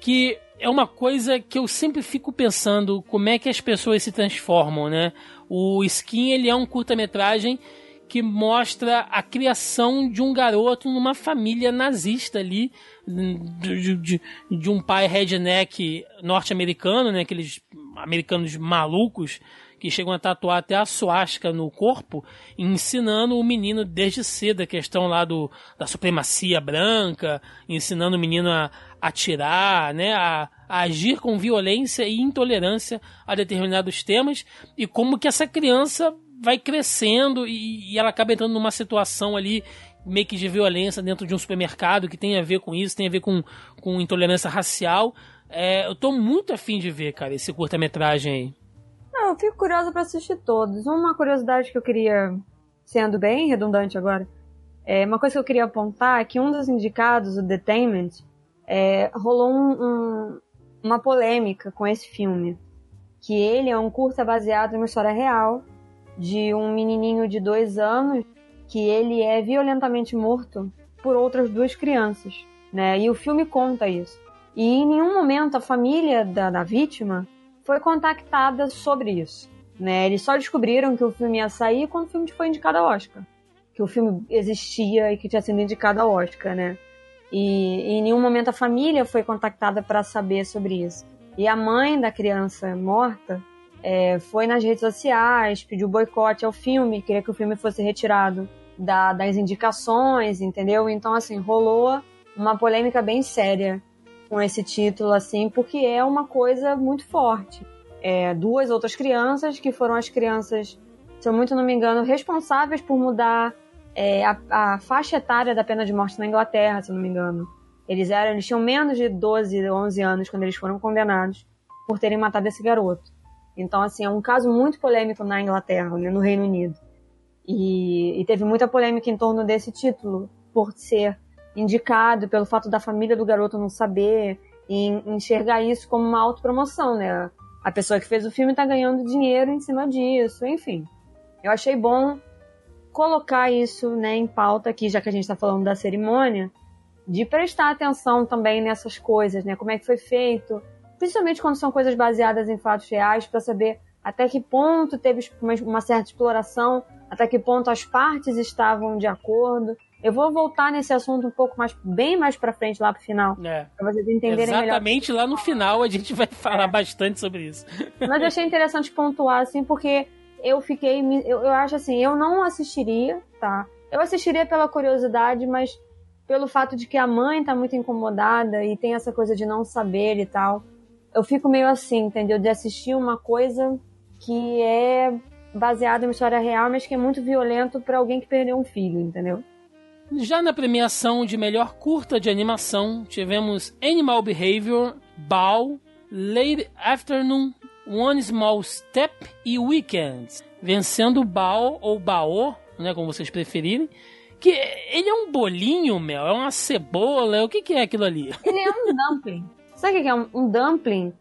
que é uma coisa que eu sempre fico pensando como é que as pessoas se transformam, né? O Skin, ele é um curta-metragem que mostra a criação de um garoto numa família nazista ali, de, de, de um pai redneck norte-americano, né? Aqueles americanos malucos que chegam a tatuar até a suástica no corpo, ensinando o menino desde cedo a questão lá do, da supremacia branca, ensinando o menino a atirar, né, a, a agir com violência e intolerância a determinados temas, e como que essa criança vai crescendo e, e ela acaba entrando numa situação ali meio que de violência dentro de um supermercado que tem a ver com isso, tem a ver com, com intolerância racial. É, eu tô muito afim de ver, cara, esse curta-metragem aí. Não, eu fico curiosa para assistir todos. Uma curiosidade que eu queria, sendo bem redundante agora, é uma coisa que eu queria apontar é que um dos indicados, o Detainment, é, rolou um, um, uma polêmica com esse filme. Que ele é um curta baseado em uma história real de um menininho de dois anos que ele é violentamente morto por outras duas crianças, né? E o filme conta isso. E em nenhum momento a família da, da vítima foi contactada sobre isso. Né? Eles só descobriram que o filme ia sair quando o filme foi indicado ao Oscar. Que o filme existia e que tinha sido indicado ao Oscar, né? E, e em nenhum momento a família foi contactada para saber sobre isso. E a mãe da criança morta é, foi nas redes sociais, pediu boicote ao filme, queria que o filme fosse retirado da, das indicações, entendeu? Então, assim, rolou uma polêmica bem séria com esse título, assim, porque é uma coisa muito forte. É, duas outras crianças, que foram as crianças, se eu muito não me engano, responsáveis por mudar é, a, a, faixa etária da pena de morte na Inglaterra, se eu não me engano. Eles eram, eles tinham menos de 12, 11 anos quando eles foram condenados por terem matado esse garoto. Então, assim, é um caso muito polêmico na Inglaterra, né, no Reino Unido. E, e teve muita polêmica em torno desse título, por ser indicado pelo fato da família do garoto não saber e enxergar isso como uma autopromoção, né? A pessoa que fez o filme tá ganhando dinheiro em cima disso, enfim. Eu achei bom colocar isso né, em pauta aqui, já que a gente está falando da cerimônia, de prestar atenção também nessas coisas, né? Como é que foi feito, principalmente quando são coisas baseadas em fatos reais, para saber até que ponto teve uma, certa exploração, até que ponto as partes estavam de acordo. Eu vou voltar nesse assunto um pouco mais, bem mais para frente, lá pro final, É. para vocês entenderem melhor. Exatamente lá no final a gente vai falar bastante sobre isso. <laughs> Mas eu achei interessante pontuar, assim, porque eu fiquei. Eu, eu acho assim, eu não assistiria, tá? Eu assistiria pela curiosidade, mas pelo fato de que a mãe tá muito incomodada e tem essa coisa de não saber e tal. Eu fico meio assim, entendeu? De assistir uma coisa que é baseada em uma história real, mas que é muito violento pra alguém que perdeu um filho, entendeu? Já na premiação de melhor curta de animação, tivemos Animal Behavior, Bow, Late Afternoon, One Small Step e Weekends, vencendo Bao ou Bao, né, como vocês preferirem. Que ele é um bolinho, Mel, é uma cebola, o que, que é aquilo ali? <laughs> Ele é um dumpling. Sabe o que é um, um dumpling?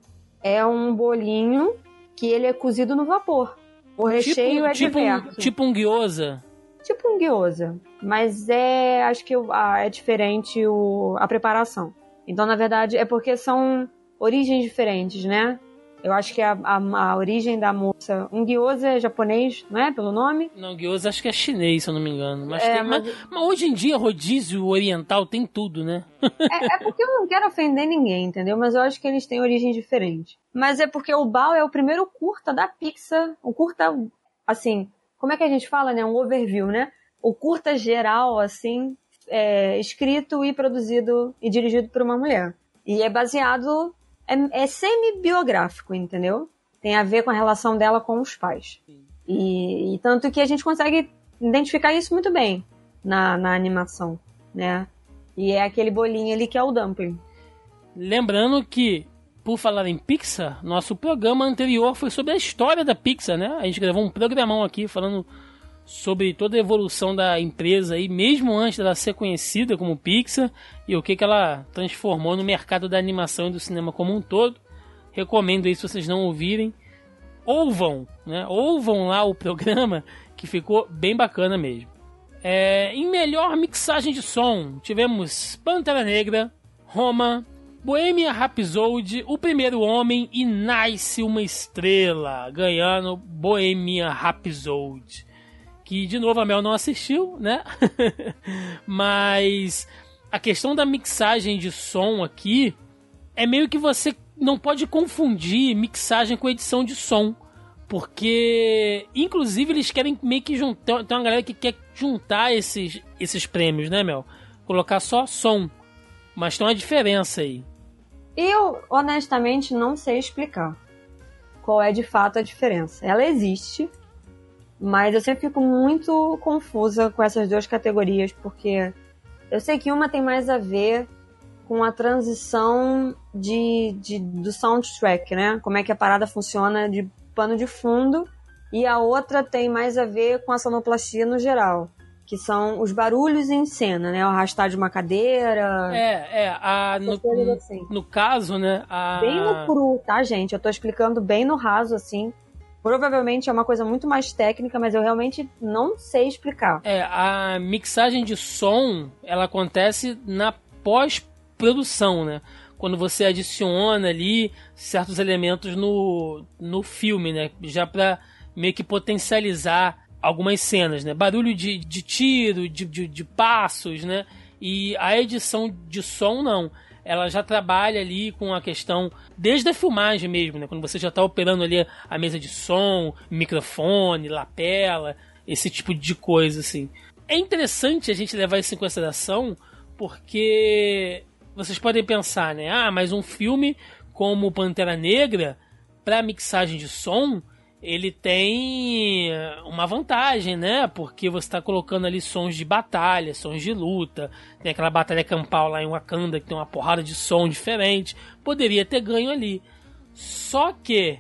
É um bolinho que ele é cozido no vapor. O recheio é tipo, diverso. tipo um gyoza. Tipo um gyoza. Mas é. Acho que o- é diferente o, a preparação. Então, na verdade, é porque são origens diferentes, né? Eu acho que a, a, a origem da moça. Um gyoza é japonês, não é? Pelo nome? Não, gyoza acho que é chinês, se eu não me engano. Mas, É, tem- mas- mas- mas hoje em dia, rodízio oriental tem tudo, né? É, é porque eu não quero ofender ninguém, entendeu? Mas eu acho que eles têm origens diferentes. Mas é porque o Bao é o primeiro curta da Pixar. Um curta, assim, como é que a gente fala, né? Um overview, né? O curta geral, assim, é, escrito e produzido e dirigido por uma mulher. E é baseado. É, é semi-biográfico, entendeu? Tem a ver com a relação dela com os pais. E, e tanto que a gente consegue identificar isso muito bem na, na animação, né? E é aquele bolinho ali que é o dumpling. Lembrando que, por falar em Pixar, nosso programa anterior foi sobre a história da Pixar, né? A gente gravou um programão aqui falando sobre toda a evolução da empresa aí, mesmo antes dela ser conhecida como Pixar, e o que, que ela transformou no mercado da animação e do cinema como um todo. Recomendo aí se vocês não ouvirem. Ouvam, né? Ouvam lá o programa, <laughs> que ficou bem bacana mesmo. É, em melhor mixagem de som, tivemos Pantera Negra, Roma, Bohemia Rhapsody, O Primeiro Homem e Nice Uma Estrela, ganhando Bohemia Rhapsody. Que, de novo, a Mel não assistiu, né? <laughs> Mas a questão da mixagem de som aqui é meio que você não pode confundir mixagem com edição de som. Porque, inclusive, eles querem meio que juntar. Tem uma galera que quer juntar esses, esses prêmios, né, Mel? Colocar só som. Mas tem uma diferença aí. Eu, honestamente, não sei explicar qual é de fato a diferença. Ela existe, mas eu sempre fico muito confusa com essas duas categorias, porque eu sei que uma tem mais a ver com a transição de, de, do soundtrack, né? Como é que a parada funciona de pano de fundo, e a outra tem mais a ver com a sonoplastia no geral. Que são os barulhos em cena, né? O arrastar de uma cadeira. É, é. A, no, assim. no caso, né? A, Bem no cru, tá, gente? Eu tô explicando bem no raso, assim. Provavelmente é uma coisa muito mais técnica, mas eu realmente não sei explicar. É, a mixagem de som, ela acontece na pós-produção, né? Quando você adiciona ali certos elementos no, no filme, né? Já pra meio que potencializar algumas cenas, né? Barulho de, de tiro, de, de, de passos, né? E a edição de som, não. Ela já trabalha ali com a questão, desde a filmagem mesmo, né? Quando você já está operando ali a mesa de som, microfone, lapela, esse tipo de coisa, assim. É interessante a gente levar isso em consideração, porque vocês podem pensar, né? Ah, mas um filme como Pantera Negra, para mixagem de som, ele tem uma vantagem, né? Porque você está colocando ali sons de batalha, sons de luta. Tem aquela batalha campal lá em Wakanda que tem uma porrada de som diferente. Poderia ter ganho ali. Só que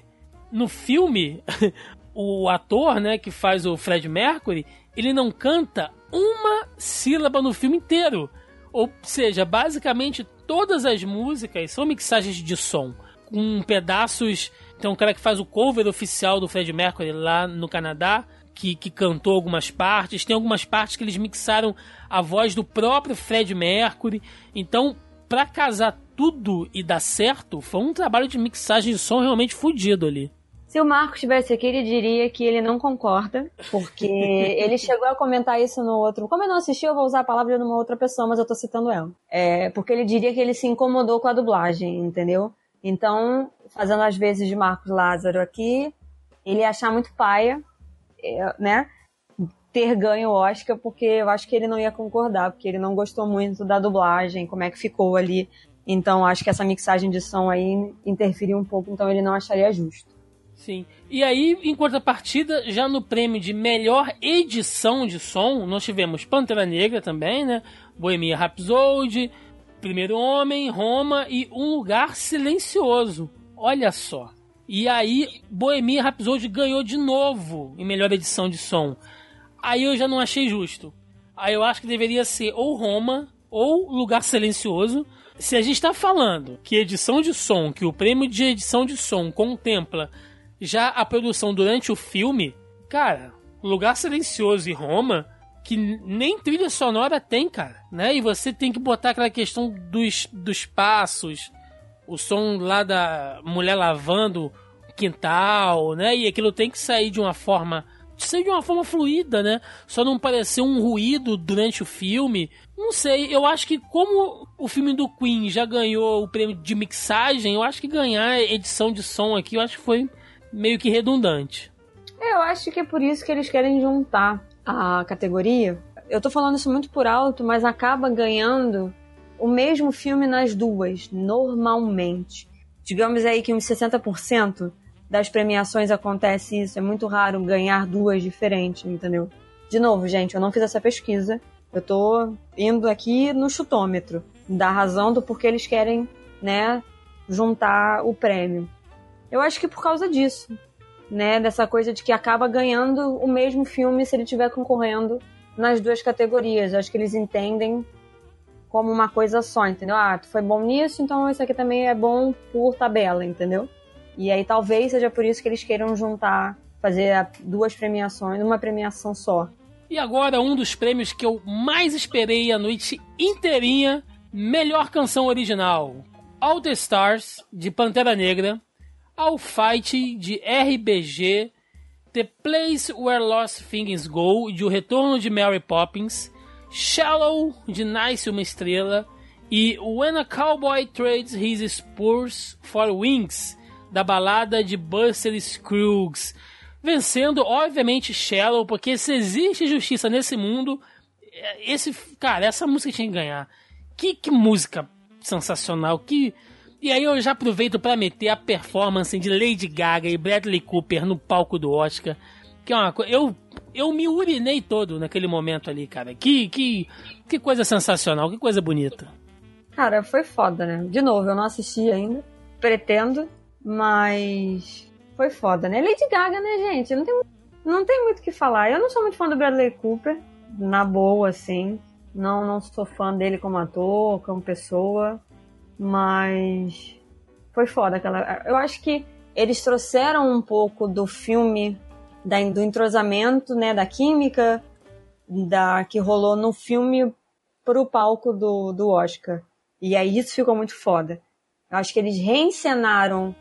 no filme, <laughs> o ator, né, que faz o Fred Mercury, ele não canta uma sílaba no filme inteiro. Ou seja, basicamente todas as músicas são mixagens de som com pedaços. Tem um cara que faz o cover oficial do Fred Mercury lá no Canadá, que, que cantou algumas partes, tem algumas partes que eles mixaram a voz do próprio Fred Mercury. Então, para casar tudo e dar certo, foi um trabalho de mixagem de som realmente fodido ali. Se o Marcos estivesse aqui, ele diria que ele não concorda, porque <laughs> ele chegou a comentar isso no outro. Como eu não assisti, eu vou usar a palavra de uma outra pessoa, mas eu tô citando ela. É, porque ele diria que ele se incomodou com a dublagem, entendeu? Então, fazendo as vezes de Marcos Lázaro aqui, ele ia achar muito paia, é, né? Ter ganho o Oscar, porque eu acho que ele não ia concordar, porque ele não gostou muito da dublagem, como é que ficou ali. Então, acho que essa mixagem de som aí interferiu um pouco, então ele não acharia justo. Sim. E aí, em contrapartida, já no prêmio de melhor edição de som, nós tivemos Pantera Negra também, né? Bohemia Rhapsody, Primeiro Homem, Roma e Um Lugar Silencioso. Olha só. E aí, Bohemia Rhapsody ganhou de novo em melhor edição de som. Aí eu já não achei justo. Aí eu acho que deveria ser ou Roma ou Lugar Silencioso. Se a gente está falando que edição de som, que o prêmio de edição de som contempla já a produção durante o filme, cara, Lugar Silencioso e Roma, que nem trilha sonora tem, cara, né? E você tem que botar aquela questão dos, dos passos, o som lá da mulher lavando o quintal, né? E aquilo tem que sair de uma forma sair de uma forma fluida, né? Só não parecer um ruído durante o filme. Não sei, eu acho que como o filme do Queen já ganhou o prêmio de mixagem, eu acho que ganhar edição de som aqui, eu acho que foi meio que redundante. Eu acho que é por isso que eles querem juntar a categoria. Eu tô falando isso muito por alto, mas acaba ganhando o mesmo filme nas duas, normalmente. Digamos aí que uns 60% das premiações acontece isso. É muito raro ganhar duas diferentes, entendeu? De novo, gente, eu não fiz essa pesquisa. Eu tô indo aqui no chutômetro da razão do porquê eles querem, né, juntar o prêmio. Eu acho que por causa disso, né? Dessa coisa de que acaba ganhando o mesmo filme se ele estiver concorrendo nas duas categorias. Eu acho que eles entendem como uma coisa só, entendeu? Ah, tu foi bom nisso, então esse aqui também é bom por tabela, entendeu? E aí talvez seja por isso que eles queiram juntar, fazer duas premiações, uma premiação só. E agora um dos prêmios que eu mais esperei a noite inteirinha, melhor canção original. All the Stars de Pantera Negra, ao Fight de RBG, The Place Where Lost Things Go de O Retorno de Mary Poppins, Shallow de Nice Uma Estrela e When a Cowboy Trades His Spurs for Wings da balada de Buster Scruggs, vencendo obviamente Shallow, porque se existe justiça nesse mundo, esse cara, essa música tinha que ganhar. Que, que música sensacional, que e aí eu já aproveito para meter a performance de Lady Gaga e Bradley Cooper no palco do Oscar. Que é uma coisa. Eu, eu me urinei todo naquele momento ali, cara. Que, que, que coisa sensacional, que coisa bonita. Cara, foi foda, né? De novo, eu não assisti ainda. Pretendo, mas. Foi foda, né? Lady Gaga, né, gente? Não tem, não tem muito o que falar. Eu não sou muito fã do Bradley Cooper, na boa, assim. Não, não sou fã dele como ator, como pessoa. Mas foi foda aquela. Eu acho que eles trouxeram um pouco do filme, da, do entrosamento, né, da química da que rolou no filme pro palco do, do Oscar. E aí isso ficou muito foda. Eu acho que eles reencenaram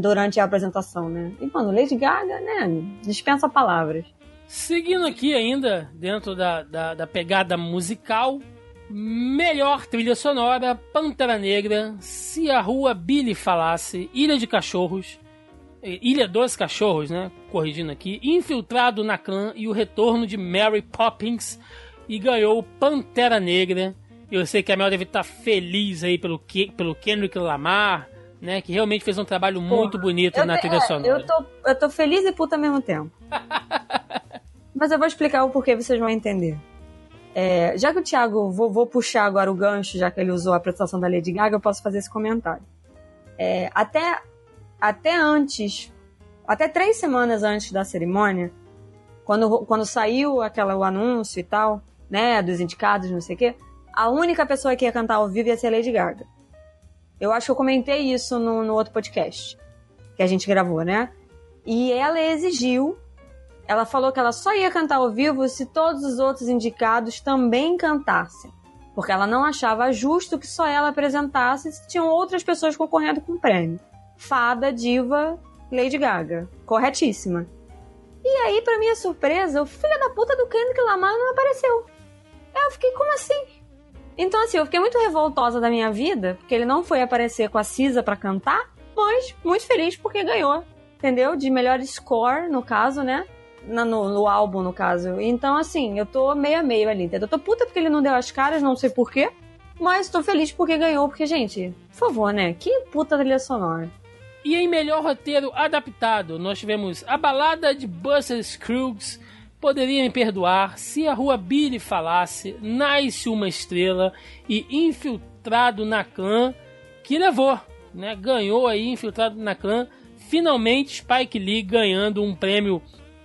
durante a apresentação, né? E, mano, Lady Gaga, né? Dispensa palavras. Seguindo aqui ainda, dentro da, da, da pegada musical, Melhor trilha sonora: Pantera Negra, Se a Rua Billy Falasse, Ilha de Cachorros, eh, Ilha dos Cachorros, né? Corrigindo aqui, Infiltrado na Clã e o Retorno de Mary Poppins e ganhou Pantera Negra. Eu sei que a Mel deve estar feliz aí pelo, pelo Kendrick Lamar, né? Que realmente fez um trabalho muito bonito na trilha é, sonora. Eu tô, eu tô feliz e puta ao mesmo tempo. <laughs> Mas eu vou explicar o porquê vocês vão entender. É, já que o Thiago, vou, vou, puxar agora o gancho, já que ele usou a apresentação da Lady Gaga, eu posso fazer esse comentário. É, até, até antes, até três semanas antes da cerimônia, quando, quando saiu aquela, o anúncio e tal, né, dos indicados, não sei o quê, a única pessoa que ia cantar ao vivo ia ser a Lady Gaga. Eu acho que eu comentei isso no, no outro podcast que a gente gravou, né? E ela exigiu ela falou que ela só ia cantar ao vivo se todos os outros indicados também cantassem. Porque ela não achava justo que só ela apresentasse se tinham outras pessoas concorrendo com o prêmio. Fada, diva, Lady Gaga. Corretíssima. E aí, pra minha surpresa, o filho da puta do Kendrick Lamar não apareceu. Eu fiquei, como assim? Então, assim, eu fiquei muito revoltosa da minha vida, porque ele não foi aparecer com a Cisa para cantar, mas muito feliz porque ganhou, entendeu? De melhor score, no caso, né? No, no, álbum, no caso. Então, assim, eu tô meio a meio ali, entendeu? Eu tô puta porque ele não deu as caras, não sei porquê. Mas tô feliz porque ganhou, porque, gente, por favor, né? Que puta trilha sonora. E em melhor roteiro adaptado, nós tivemos A Balada de Buster Scruggs, Poderia Me Perdoar, Se a Rua Billy Falasse, Nasce Uma Estrela e Infiltrado na Clã, que levou, né? Ganhou aí Infiltrado na Clã. Finalmente Spike Lee ganhando um prêmio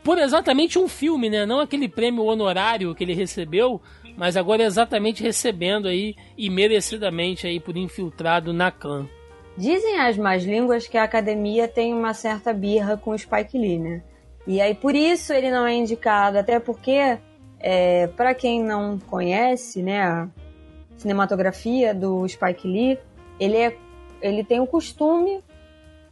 por exatamente um filme, né? Não aquele prêmio honorário que ele recebeu, mas agora exatamente recebendo aí e merecidamente aí por Infiltrado na Clã. Dizem as más línguas que a academia tem uma certa birra com o Spike Lee, né? E aí por isso ele não é indicado, até porque, é, para quem não conhece, né, a cinematografia do Spike Lee, ele, é, ele tem o costume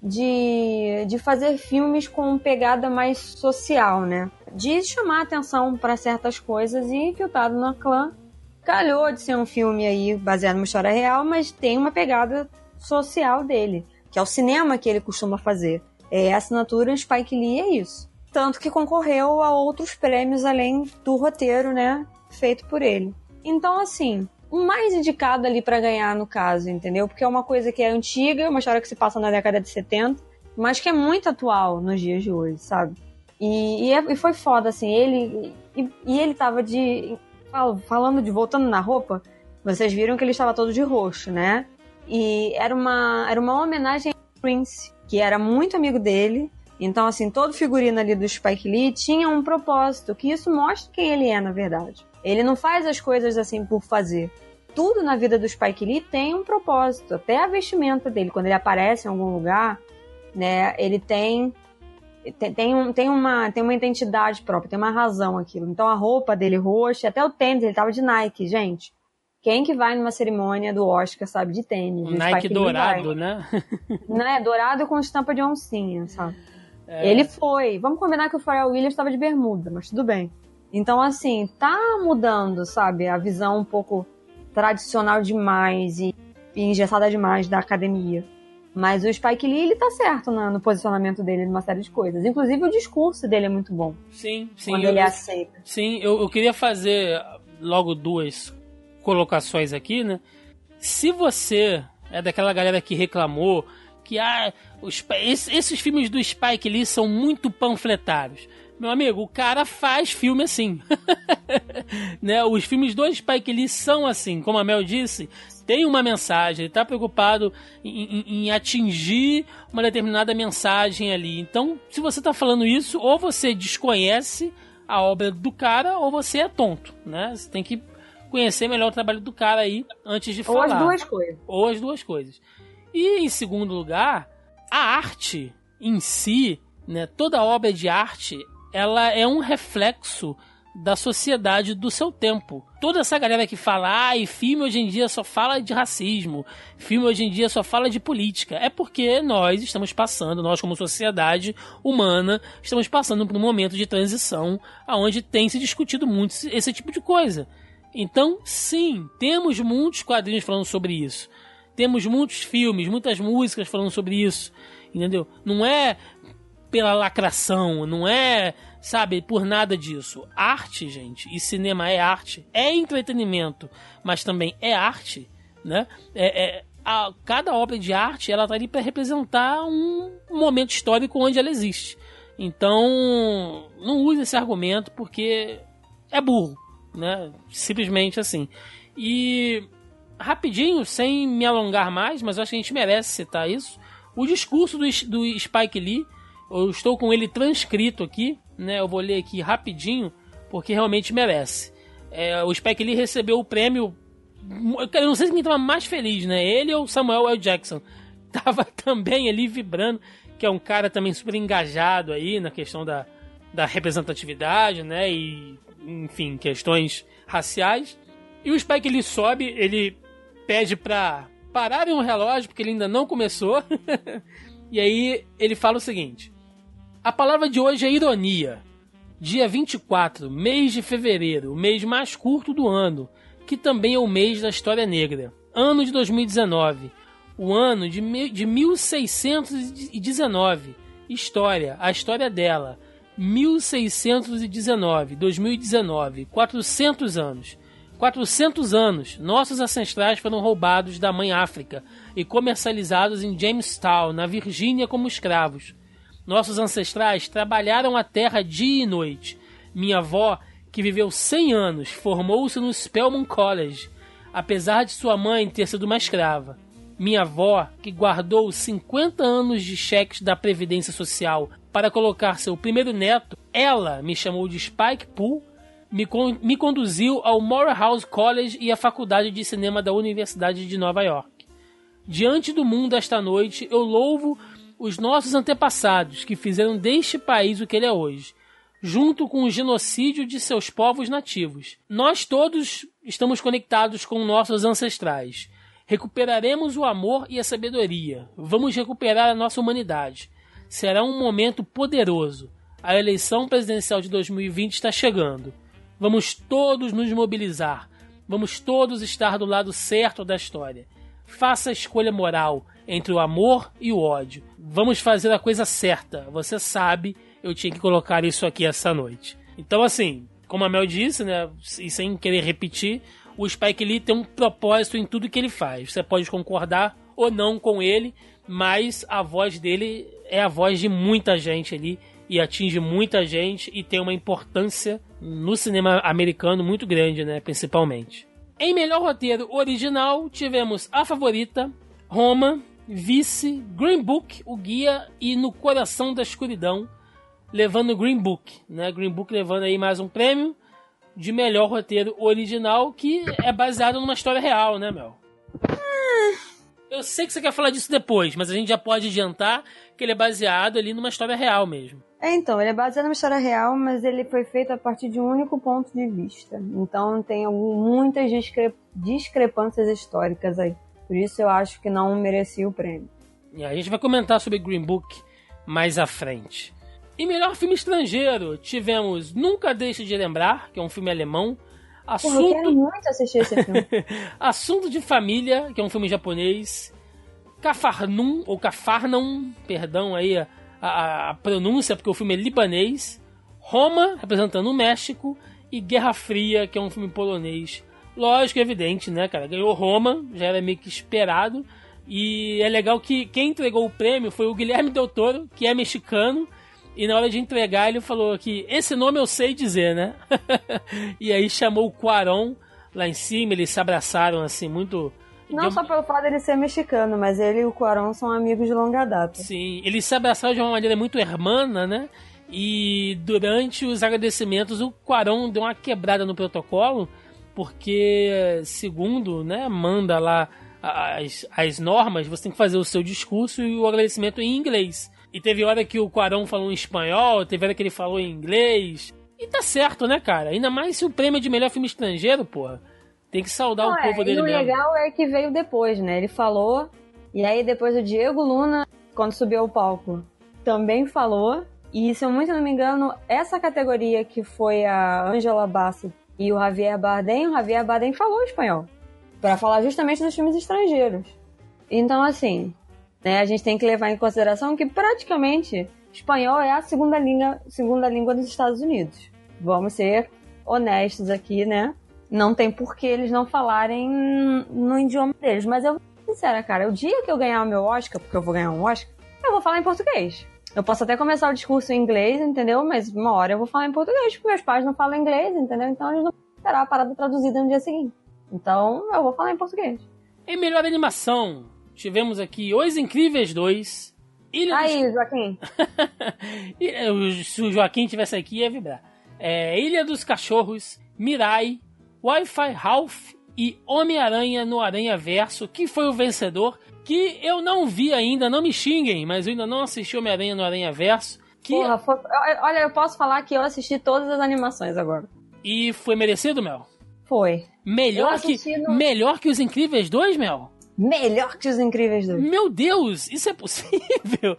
de, de fazer filmes com pegada mais social, né? De chamar atenção para certas coisas e Infiltrado no Clã calhou de ser um filme aí baseado numa história real, mas tem uma pegada social dele, que é o cinema que ele costuma fazer. É a assinatura Spike Lee é isso. Tanto que concorreu a outros prêmios além do roteiro, né, feito por ele. Então, assim, mais indicado ali para ganhar no caso, entendeu? Porque é uma coisa que é antiga, uma história que se passa na década de 70, mas que é muito atual nos dias de hoje, sabe? E, e, é, e foi foda, assim, ele. E, e, ele tava de. Falando de. Voltando na roupa, vocês viram que ele estava todo de roxo, né? E era uma, era uma homenagem a Prince, que era muito amigo dele. Então, assim, todo figurino ali do Spike Lee tinha um propósito, que isso mostra quem ele é, na verdade. Ele não faz as coisas assim por fazer. Tudo na vida do Spike Lee tem um propósito. Até a vestimenta dele, quando ele aparece em algum lugar, né, ele tem tem, tem, um, tem, uma, tem uma identidade própria, tem uma razão aquilo. Então a roupa dele roxa, até o tênis, ele tava de Nike, gente. Quem que vai numa cerimônia do Oscar, sabe, de tênis? Um Nike dourado, né? <laughs> né? Dourado com estampa de oncinha, sabe? É. Ele foi. Vamos combinar que o Pharrell Williams estava de bermuda, mas tudo bem. Então, assim, tá mudando, sabe? A visão um pouco tradicional demais e, e engessada demais da academia. Mas o Spike Lee, ele tá certo no, no, posicionamento dele numa série de coisas. Inclusive, o discurso dele é muito bom. Sim, sim. Quando eu, ele aceita. Sim, eu, eu queria fazer logo duas colocações aqui, né? Se você é daquela galera que reclamou que ah, os, esses filmes do Spike Lee são muito panfletários. Meu amigo, o cara faz filme assim. <laughs> né? Os filmes do Spike Lee são assim. Como a Mel disse, tem uma mensagem, ele tá preocupado em, em, em, atingir uma determinada mensagem ali. Então, se você tá falando isso, ou você desconhece a obra do cara, ou você é tonto, né? Você tem que conhecer melhor o trabalho do cara aí antes de falar. Ou as duas coisas. Ou as duas coisas. E em segundo lugar, a arte em si, né, toda obra de arte, ela é um reflexo da sociedade do seu tempo. Toda essa galera que fala, ah, e filme hoje em dia só fala de racismo, filme hoje em dia só fala de política, é porque nós estamos passando, nós como sociedade humana, estamos passando por um momento de transição aonde tem se discutido muito esse tipo de coisa. Então, sim, temos muitos quadrinhos falando sobre isso. Temos muitos filmes, muitas músicas falando sobre isso. Entendeu? Não é pela lacração, não é, sabe, por nada disso. Arte, gente, e cinema é arte, é entretenimento, mas também é arte, né? É, é a, cada obra de arte ela tá ali para representar um momento histórico onde ela existe. Então, não use esse argumento porque é burro né? Simplesmente assim. E rapidinho, sem me alongar mais, mas eu acho que a gente merece citar isso. O discurso do, do Spike Lee, eu estou com ele transcrito aqui, né? Eu vou ler aqui rapidinho, porque realmente merece. É, o Spike Lee recebeu o prêmio. Eu não sei quem estava mais feliz, né? Ele ou Samuel L. Jackson. <laughs> Tava também ali vibrando, que é um cara também super engajado aí na questão da, da representatividade, né? E, enfim, questões raciais. E o Spike ele sobe, ele pede pra pararem o relógio, porque ele ainda não começou. <laughs> e aí ele fala o seguinte: A palavra de hoje é ironia. Dia 24, mês de fevereiro, o mês mais curto do ano, que também é o mês da história negra. Ano de 2019, o ano de, de 1619. História, a história dela. 1619, 2019, 400 anos. 400 anos, nossos ancestrais foram roubados da mãe África e comercializados em Jamestown, na Virgínia, como escravos. Nossos ancestrais trabalharam a terra dia e noite. Minha avó, que viveu 100 anos, formou-se no Spelman College, apesar de sua mãe ter sido uma escrava. Minha avó, que guardou 50 anos de cheques da Previdência Social para colocar seu primeiro neto, ela me chamou de Spike Pool, me, con- me conduziu ao Morehouse College e à Faculdade de Cinema da Universidade de Nova York. Diante do mundo esta noite, eu louvo os nossos antepassados que fizeram deste país o que ele é hoje, junto com o genocídio de seus povos nativos. Nós todos estamos conectados com nossos ancestrais. Recuperaremos o amor e a sabedoria. Vamos recuperar a nossa humanidade. Será um momento poderoso. A eleição presidencial de 2020 está chegando. Vamos todos nos mobilizar. Vamos todos estar do lado certo da história. Faça a escolha moral entre o amor e o ódio. Vamos fazer a coisa certa. Você sabe, eu tinha que colocar isso aqui essa noite. Então, assim, como a Mel disse, né, e sem querer repetir, o Spike Lee tem um propósito em tudo que ele faz. Você pode concordar ou não com ele, mas a voz dele é a voz de muita gente ali e atinge muita gente e tem uma importância no cinema americano muito grande, né, principalmente. Em melhor roteiro original, tivemos A Favorita, Roma, Vice, Green Book, O Guia e No Coração da Escuridão, levando Green Book, né? Green Book levando aí mais um prêmio de melhor roteiro original que é baseado numa história real, né, Mel? Eu sei que você quer falar disso depois, mas a gente já pode adiantar que ele é baseado ali numa história real mesmo. É, então, ele é baseado numa história real, mas ele foi feito a partir de um único ponto de vista. Então tem algum- muitas discre- discrepâncias históricas aí. Por isso eu acho que não merecia o prêmio. E a gente vai comentar sobre Green Book mais à frente. E melhor filme estrangeiro, tivemos Nunca Deixe de Lembrar, que é um filme alemão. Porra, eu quero Assunto, muito assistir esse filme. <laughs> Assunto de Família, que é um filme japonês. Cafarnum, ou Cafarnum, perdão aí a, a- pronúncia, porque o filme é libanês. Roma, representando o México. E Guerra Fria, que é um filme polonês. Lógico, evidente, né, cara? Ganhou Roma, já era meio que esperado. E é legal que quem entregou o prêmio foi o Guilherme Del Toro, que é mexicano. E na hora de entregar, ele falou que esse nome eu sei dizer, né? <laughs> e aí chamou o Quaron lá em cima, eles se abraçaram assim, muito. Não só pelo fato dele ser mexicano, mas ele e o Cuarón são amigos de longa data. Sim, eles se abraçaram de uma maneira muito hermana, né? E durante os agradecimentos, o Quaron deu uma quebrada no protocolo, porque, segundo, né, manda lá as, as normas, você tem que fazer o seu discurso e o agradecimento em inglês. E teve hora que o Quaron falou em espanhol, teve hora que ele falou em inglês. E tá certo, né, cara? Ainda mais se o prêmio é de melhor filme estrangeiro, porra. Tem que saudar Não, o é, povo e dele o mesmo. legal é que veio depois, né? Ele falou, e aí depois o Diego Luna, quando subiu ao palco, também falou. E se eu muito não me engano, essa categoria que foi a Angela Bassett e o Javier Bardem, o Javier Bardem falou espanhol. Pra falar justamente dos filmes estrangeiros. Então, assim, né, a gente tem que levar em consideração que praticamente espanhol é a segunda língua, segunda língua dos Estados Unidos. Vamos ser honestos aqui, né? Não tem por que eles não falarem no idioma deles. Mas eu vou ser sincera, cara, o dia que eu ganhar o meu Oscar, porque eu vou ganhar um Oscar, eu vou falar em português. Eu posso até começar o discurso em inglês, entendeu? Mas uma hora eu vou falar em português, porque meus pais não falam inglês, entendeu? Então eles não vão esperar a parada traduzida no dia seguinte. Então eu vou falar em português. Em melhor animação, tivemos aqui Os Incríveis 2. Ilha dos Aí, Joaquim. <laughs> Eh, o- Se o Joaquim tivesse aqui, ia vibrar. É, Ilha dos Cachorros, Mirai, Wi-Fi Ralph e Homem-Aranha no Aranha Verso, que foi o vencedor, que eu não vi ainda, não me xinguem, mas eu ainda não assisti Homem-Aranha no Aranha Verso. Que... Porra, foi- olha, eu posso falar que eu assisti todas as animações agora. E foi merecido, Mel? Foi. Melhor que, no- melhor que os Incríveis 2, Mel? Melhor que os Incríveis 2. Meu Deus, isso é possível?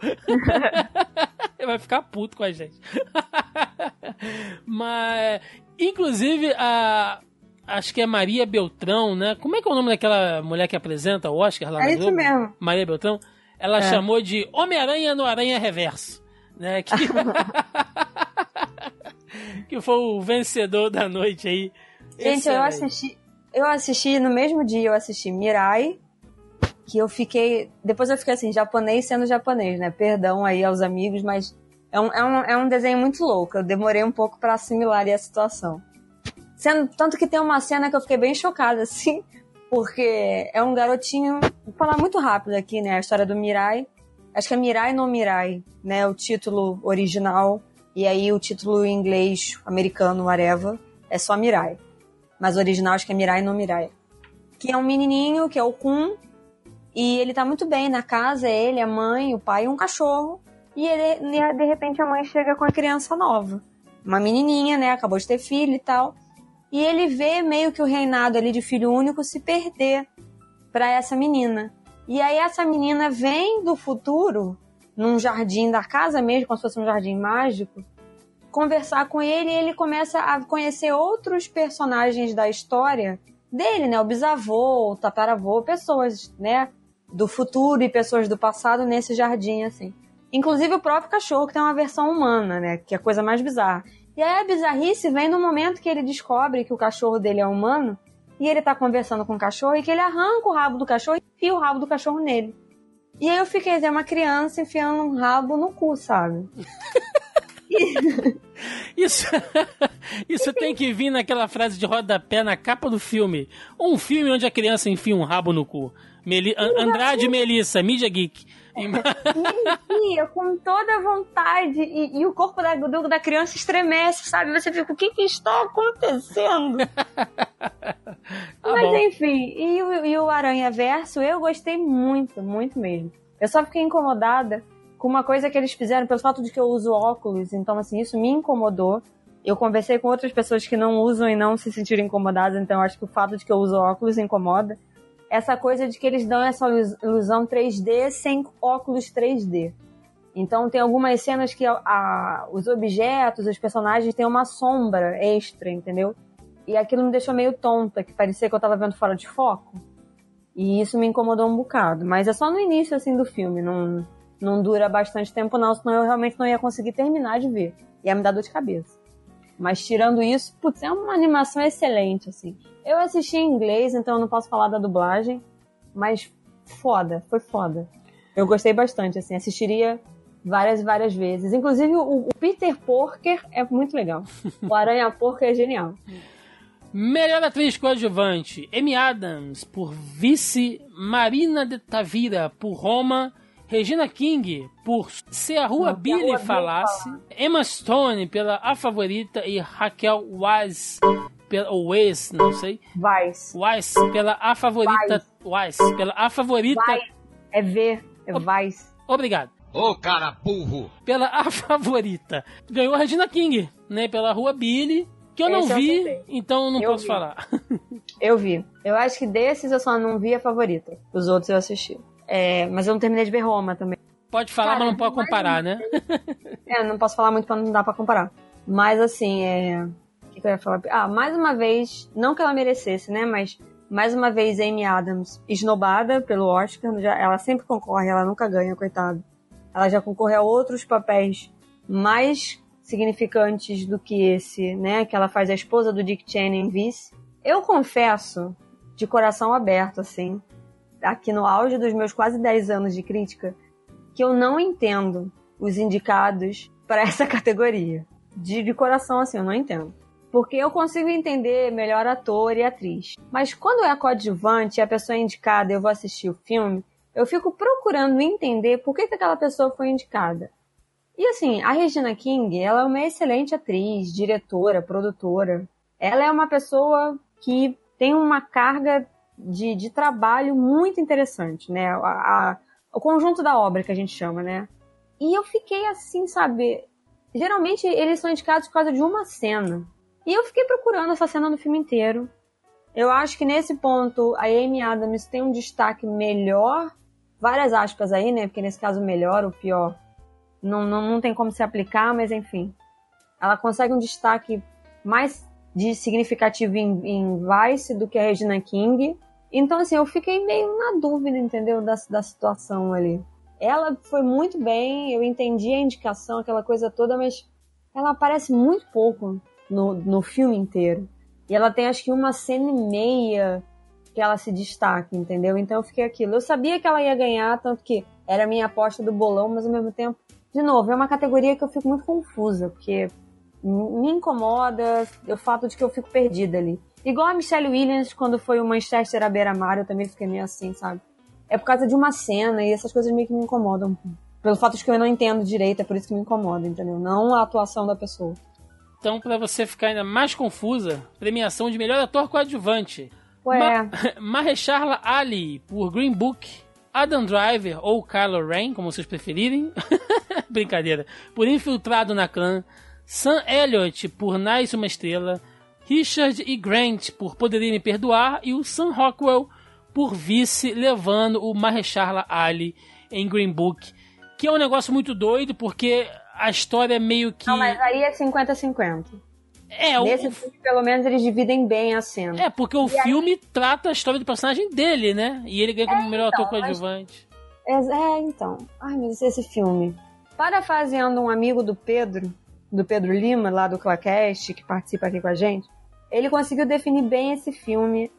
<laughs> Vai ficar puto com a gente. <laughs> Mas, inclusive, a. Acho que é Maria Beltrão, né? Como é que é o nome daquela mulher que apresenta o Oscar lá É isso Globo? mesmo. Maria Beltrão. Ela É. chamou de Homem-Aranha no Aranha Reverso. Né? Que... <laughs> que foi o vencedor da noite aí. Gente, eu assisti. Eu assisti no mesmo dia, eu assisti Mirai. Que eu fiquei. Depois eu fiquei assim, japonês sendo japonês, né? Perdão aí aos amigos, mas é um, é um, é um desenho muito louco. Eu demorei um pouco pra assimilar a situação. Sendo, tanto que tem uma cena que eu fiquei bem chocada, <laughs> assim, porque é um garotinho. Vou falar muito rápido aqui, né? A história do Mirai. Acho que é Mirai no Mirai, né? O título original. E aí o título em inglês, americano, whatever, é só Mirai. Mas o original acho que é Mirai no Mirai. Que é um menininho, que é o Kun. E ele tá muito bem na casa, é ele, a mãe, o pai e um cachorro. E ele, de repente a mãe chega com a criança nova. Uma menininha, né? Acabou de ter filho e tal. E ele vê meio que o reinado ali de filho único se perder pra essa menina. E aí essa menina vem do futuro, num jardim da casa mesmo, como se fosse um jardim mágico, conversar com ele e ele começa a conhecer outros personagens da história dele, né? O bisavô, o tataravô, pessoas, né? Do futuro e pessoas do passado nesse jardim, assim. Inclusive o próprio cachorro, que tem uma versão humana, né? Que é a coisa mais bizarra. E aí a bizarrice vem no momento que ele descobre que o cachorro dele é humano e ele tá conversando com o cachorro e que ele arranca o rabo do cachorro e enfia o rabo do cachorro nele. E aí eu fiquei, é uma criança enfiando um rabo no cu, sabe? <laughs> Isso, <laughs> isso tem que vir naquela frase de rodapé na capa do filme. Um filme onde a criança enfia um rabo no cu. Meli An- Andrade e Melissa, Mídia Geek. E enfia com toda a vontade e, e o corpo da, do- da criança estremece, sabe? Você fica, o que que está acontecendo? <laughs> Tá Mas bom. enfim, e o, e o Aranha Verso eu gostei muito, muito mesmo. Eu só fiquei incomodada com uma coisa que eles fizeram pelo fato de que eu uso óculos, então assim, isso me incomodou. Eu conversei com outras pessoas que não usam e não se sentiram incomodadas, então acho que o fato de que eu uso óculos incomoda. Essa coisa de que eles dão essa ilus- ilusão 3D sem óculos 3D. Então tem algumas cenas que a- a- os objetos, os personagens têm uma sombra extra, entendeu? E aquilo me deixou meio tonta, que parecia que eu tava vendo fora de foco. E isso me incomodou um bocado. Mas é só no início, assim, do filme. Não, não dura bastante tempo, não. Senão eu realmente não ia conseguir terminar de ver. Ia me dar dor de cabeça. Mas tirando isso, putz, é uma animação excelente, assim. Eu assisti em inglês, então eu não posso falar da dublagem. Mas foda, foi foda. Eu gostei bastante, assim. Assistiria várias várias vezes. Inclusive, o, o Peter Porker é muito legal. O Aranha Porker é genial. Melhor atriz coadjuvante: Amy Adams por Vice, Marina de Tavira por Roma, Regina King por Se a Rua Não, Se a Billy Rua Billy Falasse, Emma Stone pela A Favorita e Raquel Weisz pela ou Weisz, não sei, Vice. Weisz pela A Favorita, Weisz pela A Favorita. É V, é Vice. Obrigado. Ô cara burro! Pela A Favorita. Ganhou a Regina King, né, pela Rua Billy, que eu não Esse eu vi, acertei. então não Eu posso vi. falar. <laughs> Eu vi. Eu acho que desses eu só não vi a favorita. Os outros eu assisti. É, mas eu não terminei de ver Roma também. Pode falar, Cara, mas não pode comparar, né? <laughs> É, não posso falar muito pra não dar pra comparar. Mas assim, é. O que, que eu ia falar? Ah, mais uma vez, não que ela merecesse, né? Mas mais uma vez Amy Adams esnobada pelo Oscar. Já, ela sempre concorre, ela nunca ganha, coitada. Ela já concorreu a outros papéis mais significantes do que esse, né? Que ela faz a esposa do Dick Cheney em Vice. Eu confesso, de coração aberto, assim, aqui no auge dos meus quase 10 anos de crítica, que eu não entendo os indicados para <laughs> essa categoria. De, de coração, assim, eu não entendo. Porque eu consigo entender melhor ator e atriz. Mas quando é coadjuvante a pessoa é indicada eu vou assistir o filme, eu fico procurando entender por que, que aquela pessoa foi indicada. E assim, a Regina King, ela é uma excelente atriz, diretora, produtora. Ela é uma pessoa que tem uma carga de, de trabalho muito interessante, né? A- a- o conjunto da obra que a gente chama, né? E eu fiquei assim, sabe? geralmente eles são indicados por causa de uma cena. E eu fiquei procurando essa cena no filme inteiro. Eu acho que nesse ponto a Amy Adams tem um destaque melhor, várias aspas aí, né? Porque nesse caso melhor ou pior não, não, não tem como se aplicar, mas enfim. Ela consegue um destaque mais de significativo em, em Vice do que a Regina King. Então, assim, eu fiquei meio na dúvida, entendeu? Da, da situação ali. Ela foi muito bem, eu entendi a indicação, aquela coisa toda, mas ela aparece muito pouco no, no filme inteiro. E ela tem acho que uma cena e meia que ela se destaca, entendeu? Então eu fiquei aquilo. Eu sabia que ela ia ganhar, tanto que era a minha aposta do bolão, mas ao mesmo tempo, de novo, é uma categoria que eu fico muito confusa, porque me incomoda o fato de que eu fico perdida ali. Igual a Michelle Williams, quando foi o Manchester à beira-mar, eu também fiquei meio assim, sabe? É por causa de uma cena e essas coisas meio que me incomodam. Pelo fato de que eu não entendo direito, é por isso que me incomoda, entendeu? Não a atuação da pessoa. Então, para você ficar ainda mais confusa, premiação de melhor ator coadjuvante. Ué. Ma <laughs> Mahershala Ali, por Green Book. Adam Driver, ou Kylo Ren, como vocês preferirem. <laughs> Brincadeira. Por Infiltrado na Clã. Sam Elliott, por Nice Uma Estrela. Richard E. Grant, por Poderia Me Perdoar. E o Sam Rockwell, por Vice, levando o Mahershala Ali em Green Book. Que é um negócio muito doido, porque a história é meio que. Não, mas aí é 50-50. É, Nesse o... filme, pelo menos, eles dividem bem a cena. É, porque o E filme trata a história do personagem dele, né? E ele ganha como melhor então, ator coadjuvante. É, é, então. Ai, mas esse filme. Parafraseando um amigo do Pedro, do Pedro Lima, lá do Clacast, que participa aqui com a gente, ele conseguiu definir bem esse filme,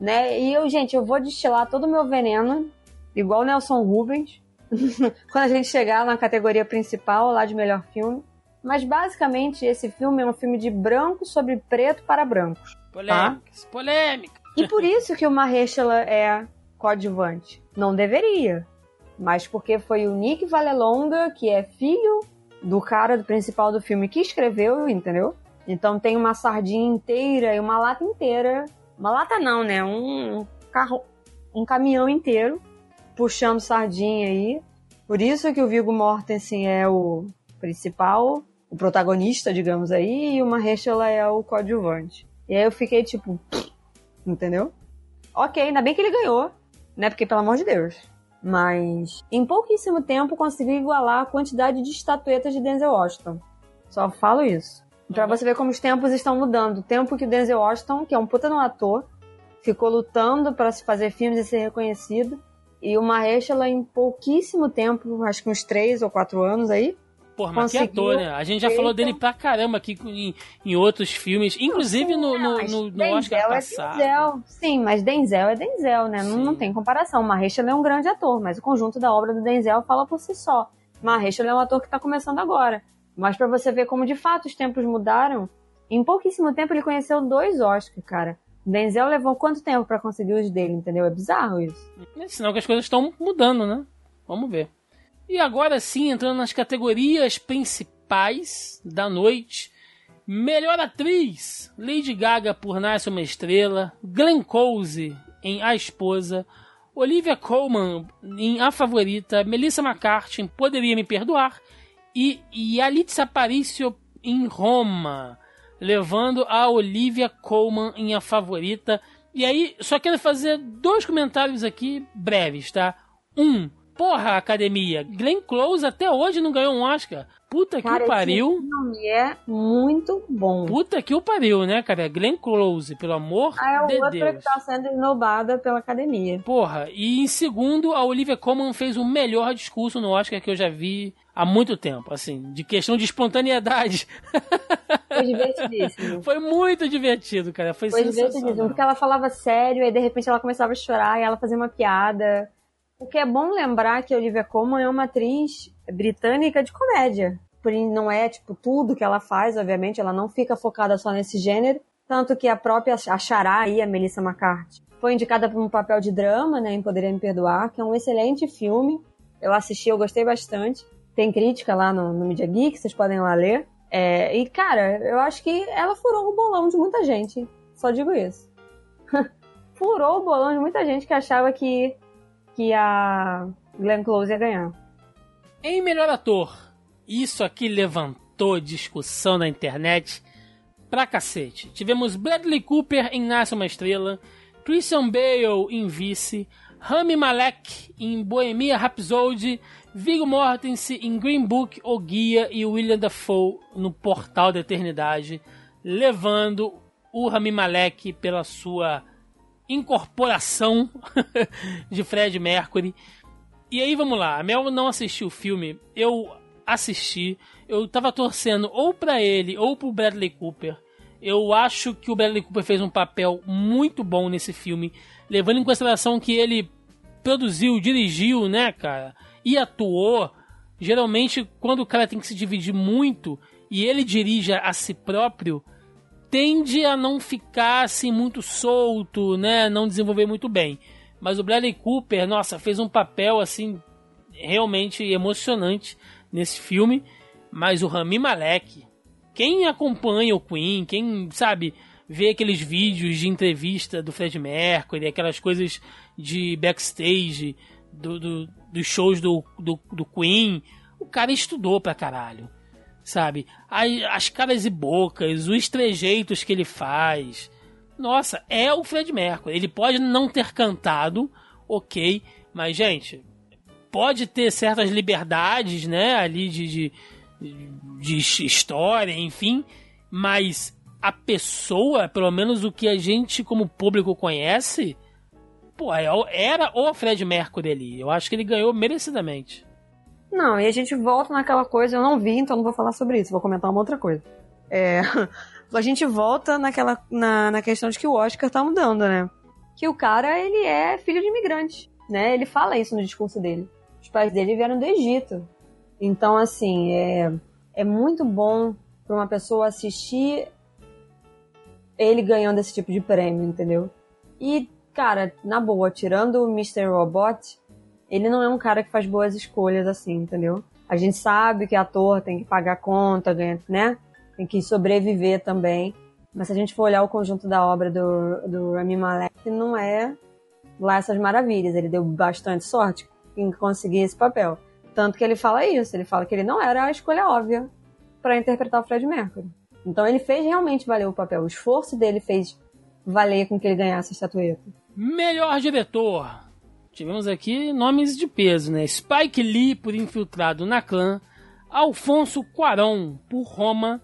né? E eu, gente, eu vou destilar todo o meu veneno, igual o Nelson Rubens, <laughs> quando a gente chegar na categoria principal, lá de melhor filme. Mas basicamente esse filme é um filme de branco sobre preto para brancos. Polêmicas, polêmica. E por isso que o Mahershala é coadjuvante. Não deveria. Mas porque foi o Nick Vallelonga, que é filho do cara do principal do filme que escreveu, entendeu? Então tem uma sardinha inteira e uma lata inteira. Uma lata não, né? Um carro, um caminhão inteiro puxando sardinha aí. Por isso que o Viggo Mortensen é o principal, o protagonista, digamos aí, e o Mahershala é o coadjuvante. E aí eu fiquei tipo, <sniffs> entendeu? Ok, ainda bem que ele ganhou, né? Porque pelo amor de Deus. Mas em pouquíssimo tempo conseguiu igualar a quantidade de estatuetas de Denzel Washington. Só falo isso. Pra você ver como os tempos estão mudando. O tempo que o Denzel Washington, que é um puta no ator, ficou lutando para se fazer filmes e ser reconhecido. E o Mahershala em pouquíssimo tempo, acho que uns três ou quatro anos aí, Porra, mas que ator, né? A gente já falou dele pra caramba aqui em, em outros filmes, inclusive no, no, no, no Denzel Oscar é passado. Denzel. Sim, mas Denzel é Denzel, né? Não, não tem comparação. O Mahershala é um grande ator, mas o conjunto da obra do Denzel fala por si só. Mahershala é um ator que tá começando agora. Mas pra você ver como de fato os tempos mudaram, em pouquíssimo tempo ele conheceu dois Oscars, cara. Denzel levou quanto tempo pra conseguir os dele, entendeu? É bizarro isso. É sinal que as coisas estão mudando, né? Vamos ver. E agora sim, entrando nas categorias principais da noite. Melhor atriz: Lady Gaga por Nasce uma Estrela, Glenn Close em A Esposa, Olivia Colman em A Favorita, Melissa McCarthy em Poderia Me Perdoar e Yalitza Aparicio em Roma, levando a Olivia Colman em A Favorita. E aí, só quero fazer dois comentários aqui breves, tá? Um, porra, academia, Glenn Close até hoje não ganhou um Oscar. Puta que Cara, o pariu. esse filme é muito bom. Puta que o pariu, né, cara? Glenn Close, pelo amor Ah, é de outra Deus. que tá sendo esnobada pela academia. Porra, e em segundo, a Olivia Colman fez o melhor discurso no Oscar que eu já vi há muito tempo, assim, de questão de espontaneidade. Foi divertidíssimo. <laughs> Foi muito divertido, cara. Foi, Foi divertidíssimo, porque ela falava sério, aí de repente ela começava a chorar e ela fazia uma piada. O que é bom lembrar que Olivia Colman é uma atriz britânica de comédia. Não é, tipo, tudo que ela faz, obviamente, ela não fica focada só nesse gênero. Tanto que a própria a Xará aí, a Melissa McCarthy, foi indicada por um papel de drama, né, em Poderia Me Perdoar, que é um excelente filme. Eu assisti, eu gostei bastante. Tem crítica lá no, no Media Geek, vocês podem lá ler. É, e, cara, eu acho que ela furou o bolão de muita gente. Só digo isso. <laughs> furou o bolão de muita gente que achava que, que a Glenn Close ia ganhar. Em melhor ator, isso aqui levantou discussão na internet pra cacete. Tivemos Bradley Cooper em Nasce uma Estrela, Christian Bale em Vice, Rami Malek em Bohemia Rhapsody, Viggo Mortensen em Green Book, O Guia e William Dafoe no Portal da Eternidade, levando o Rami Malek pela sua incorporação <laughs> de Fred Mercury. E aí vamos lá, a Mel não assistiu o filme, eu assisti, eu tava torcendo ou para ele ou pro Bradley Cooper. Eu acho que o Bradley Cooper fez um papel muito bom nesse filme, levando em consideração que ele produziu, dirigiu, né, cara, e atuou. Geralmente, quando o cara tem que se dividir muito e ele dirige a si próprio, tende a não ficar assim muito solto, né, não desenvolver muito bem. Mas o Bradley Cooper, nossa, fez um papel assim realmente emocionante nesse filme. Mas o Rami Malek, quem acompanha o Queen, quem sabe vê aqueles vídeos de entrevista do Fred Mercury, aquelas coisas de backstage do, do, dos shows do, do, do Queen, o cara estudou pra caralho sabe? As, as, caras e bocas, os trejeitos que ele faz. Nossa, é o Fred Mercury. Ele pode não ter cantado, ok, mas, gente, pode ter certas liberdades, né, ali de, de, de história, enfim, mas a pessoa, pelo menos o que a gente como público conhece, pô, é era o Fred Mercury ali. Eu acho que ele ganhou merecidamente. Não, e a gente volta naquela coisa, eu não vi, então não vou falar sobre isso, vou comentar uma outra coisa. É, <laughs> a gente volta naquela na, na questão de que o Oscar tá mudando, né? Que o cara, ele é filho de imigrante, né? Ele fala isso no discurso dele os pais dele vieram do Egito. Então, assim, é, é muito bom para uma pessoa assistir ele ganhando esse tipo de prêmio, entendeu? E, cara, na boa, tirando o Mr. Robot, ele não é um cara que faz boas escolhas assim, entendeu? A gente sabe que ator tem que pagar conta, né? Tem que sobreviver também. Mas se a gente for olhar o conjunto da obra do, do Rami Malek, não é lá essas maravilhas. Ele deu bastante sorte em conseguir esse papel. Tanto que ele fala isso, ele fala que ele não era a escolha óbvia para interpretar o Fred Mercury. Então ele fez realmente valer o papel. O esforço dele fez valer com que ele ganhasse a estatueta. Melhor diretor. Tivemos aqui nomes de peso, né? Spike Lee por Infiltrado na Clã, Alfonso Cuarón por Roma,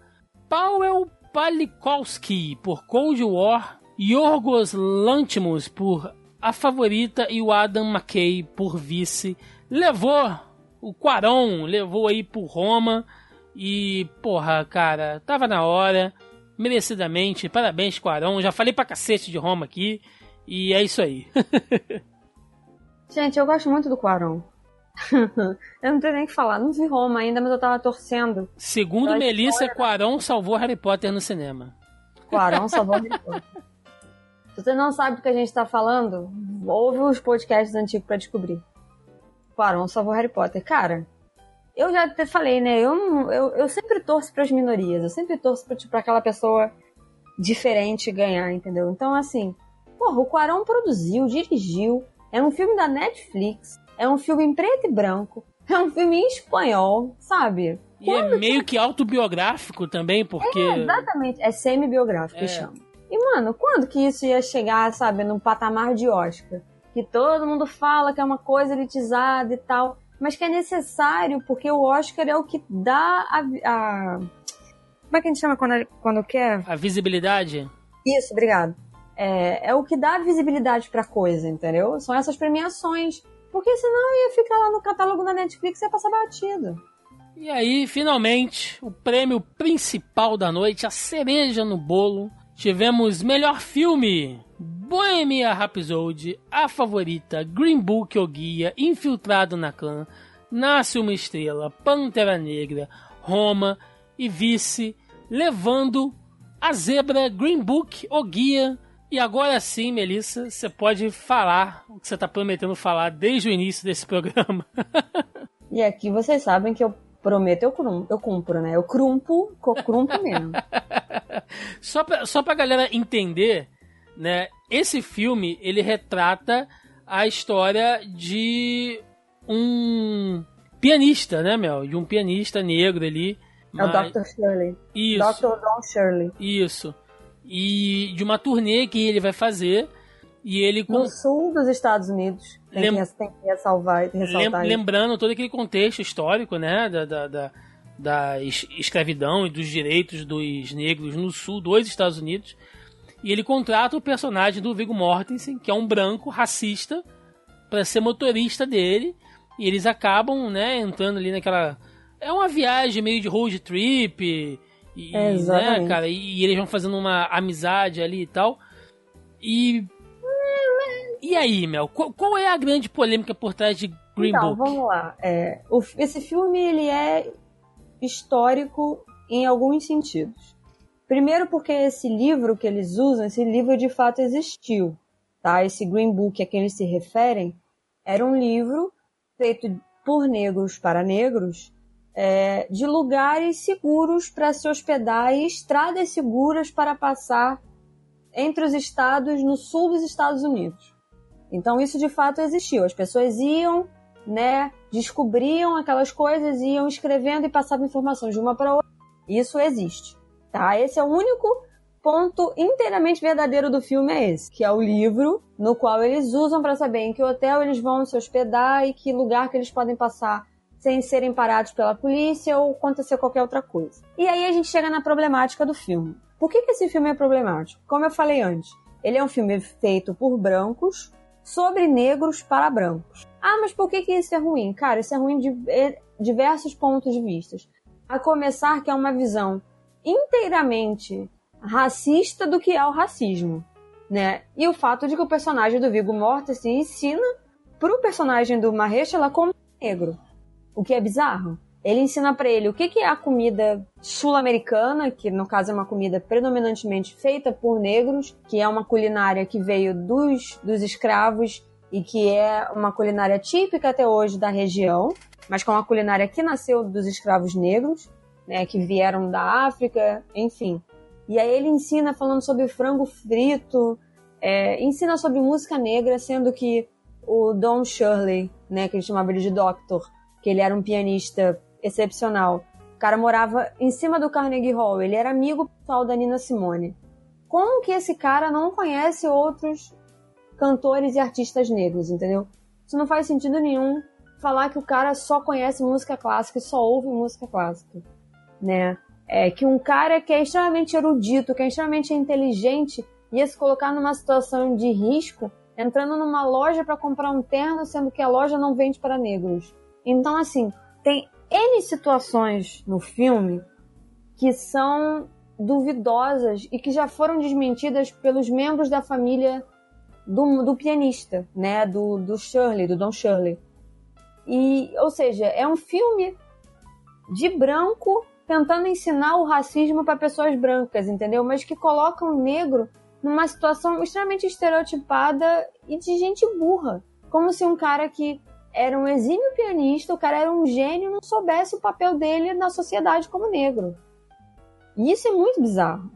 Powell Palikowski por Cold War, Yorgos Lantimos por a favorita e o Adam McKay por vice. Levou o Quaron, levou aí por Roma. E, porra, cara, tava na hora. Merecidamente. Parabéns, Quaron. Já falei pra cacete de Roma aqui. E é isso aí. <laughs> Gente, eu gosto muito do Quaron. <laughs> eu não tenho nem o que falar. Não vi Roma ainda, mas eu tava torcendo. Segundo Melissa, Quaron salvou Harry Potter no cinema. Quaron salvou Harry Potter. <laughs> Se você não sabe do que a gente está falando, ouve os podcasts antigos para descobrir. Quaron salvou Harry Potter. Cara, eu já te falei, né? Eu, eu, eu sempre torço para as minorias. Eu sempre torço para tipo, aquela pessoa diferente ganhar, entendeu? Então, assim, porra, o Quaron produziu, dirigiu. É um filme da Netflix. É um filme em preto e branco. É um filme em espanhol, sabe? E Quando é meio que... que autobiográfico também, porque. É, exatamente. É semi-biográfico é. que chama. E, mano, quando que isso ia chegar, sabe, num patamar de Oscar? Que todo mundo fala que é uma coisa elitizada e tal, mas que é necessário, porque o Oscar é o que dá a. a... Como é que a gente chama quando, quando quer? A visibilidade? Isso, obrigado. É, é o que dá visibilidade pra coisa, entendeu? São essas premiações. Porque senão ia ficar lá no catálogo da Netflix e ia passar batido. E aí, finalmente, o prêmio principal da noite, a cereja no bolo, Tivemos melhor filme: Bohemia Rhapsody, A Favorita, Green Book O Guia, Infiltrado na Clã, Nasce uma Estrela, Pantera Negra, Roma e Vice, levando a zebra Green Book O Guia. E agora sim, Melissa, você pode falar o que você está prometendo falar desde o início desse programa. <laughs> e aqui vocês sabem que eu prometo, eu, crum, eu cumpro, né? Eu crumpo, eu crumpo mesmo. <laughs> só, pra, só pra galera entender, né? Esse filme, ele retrata a história de um pianista, né, Mel? De um pianista negro ali, É o Mas- Dr. Shirley. Isso. Dr. Don Shirley. Isso. E de uma turnê que ele vai fazer. E ele com- No sul dos Estados Unidos. Tem, Lem- que, tem que ressalvar, tem que lem- ressaltar isso. lembrando todo aquele contexto histórico, né? Da, da, da, da es- escravidão e dos direitos dos negros no sul dos Estados Unidos. E ele contrata o personagem do Viggo Mortensen, que é um branco racista, para ser motorista dele. E eles acabam, né, entrando ali naquela. É uma viagem meio de road trip. E, É, né, cara, e, e eles vão fazendo uma amizade ali e tal. E. E aí, Mel, qual, qual é a grande polêmica por trás de Green então, Book? vamos lá. É, o- esse filme ele é histórico em alguns sentidos. Primeiro porque esse livro que eles usam, esse livro de fato existiu. Tá? Esse Green Book a quem eles se referem era um livro feito por negros para negros é, de lugares seguros para se hospedar e estradas seguras para passar entre os estados no sul dos Estados Unidos. Então isso de fato existiu. As pessoas iam, né, descobriam aquelas coisas, iam escrevendo e passavam informações de uma para outra. Isso existe, tá? Esse é o único ponto inteiramente verdadeiro do filme é esse, que é o livro no qual eles usam para saber em que hotel eles vão se hospedar e que lugar que eles podem passar sem serem parados pela polícia ou acontecer qualquer outra coisa. E aí a gente chega na problemática do filme. Por que, que esse filme é problemático? Como eu falei antes, ele é um filme feito por brancos sobre negros para brancos. Ah, mas por que, que isso é ruim? Cara, isso é ruim de eh, diversos pontos de vista. A começar que é uma visão inteiramente racista do que é o racismo, né? E o fato de que o personagem do Viggo Mortensen ensina pro personagem do Mahershala como negro, o que é bizarro. Ele ensina para ele o que, que é a comida sul-americana, que no caso é uma comida predominantemente feita por negros, que é uma culinária que veio dos, dos escravos e que é uma culinária típica até hoje da região, mas que é uma culinária que nasceu dos escravos negros, né, que vieram da África, enfim. E aí ele ensina falando sobre frango frito, é, ensina sobre música negra, sendo que o Don Shirley, né, que ele chamava ele de Doctor, que ele era um pianista excepcional. O cara morava em cima do Carnegie Hall, ele era amigo pessoal da Nina Simone. Como que esse cara não conhece outros cantores e artistas negros, entendeu? Isso não faz sentido nenhum falar que o cara só conhece música clássica e só ouve música clássica, né? É que um cara que é extremamente erudito, que é extremamente inteligente, ia se colocar numa situação de risco, entrando numa loja para comprar um terno, sendo que a loja não vende para negros. Então, assim, tem N situações no filme que são duvidosas e que já foram desmentidas pelos membros da família do, do pianista, né? Do, do Shirley, do Don Shirley. E, ou seja, é um filme de branco tentando ensinar o racismo para pessoas brancas, entendeu? Mas que coloca o negro numa situação extremamente estereotipada e de gente burra. Como se um cara que era um exímio pianista, o cara era um gênio, não soubesse o papel dele na sociedade como negro. E isso é muito bizarro.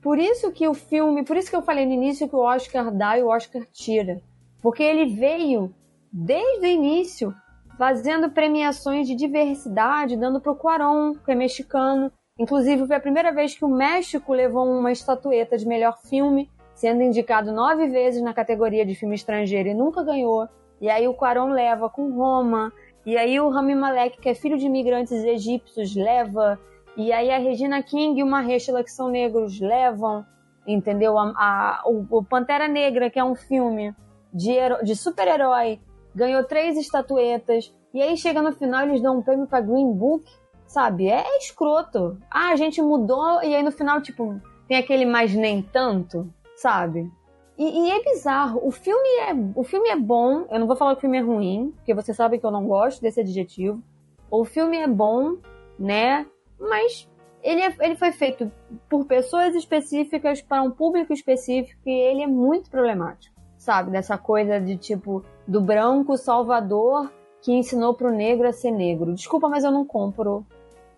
Por isso que o filme, por isso que eu falei no início que o Oscar dá e o Oscar tira. Porque ele veio, desde o início, fazendo premiações de diversidade, dando pro Cuarón, que é mexicano. Inclusive, foi a primeira vez que o México levou uma estatueta de melhor filme, sendo indicado nove vezes na categoria de filme estrangeiro e nunca ganhou. E aí o Cuarón leva com Roma. E aí o Rami Malek, que é filho de imigrantes egípcios, leva. E aí a Regina King e o Mahershala, que são negros, levam. Entendeu? A, a- o, o Pantera Negra, que é um filme de, de super-herói, ganhou três estatuetas. E aí chega no final eles dão um prêmio pra Green Book. Sabe? É, é escroto. Ah, a gente mudou. E aí no final, tipo, tem aquele mais nem tanto. Sabe? E, e é bizarro. O filme é, o filme é bom. Eu não vou falar que o filme é ruim, porque você sabe que eu não gosto desse adjetivo. O filme é bom, né? Mas ele, é- ele foi feito por pessoas específicas para um público específico e ele é muito problemático, sabe? Dessa coisa de tipo do branco salvador que ensinou pro negro a ser negro. Desculpa, mas eu não compro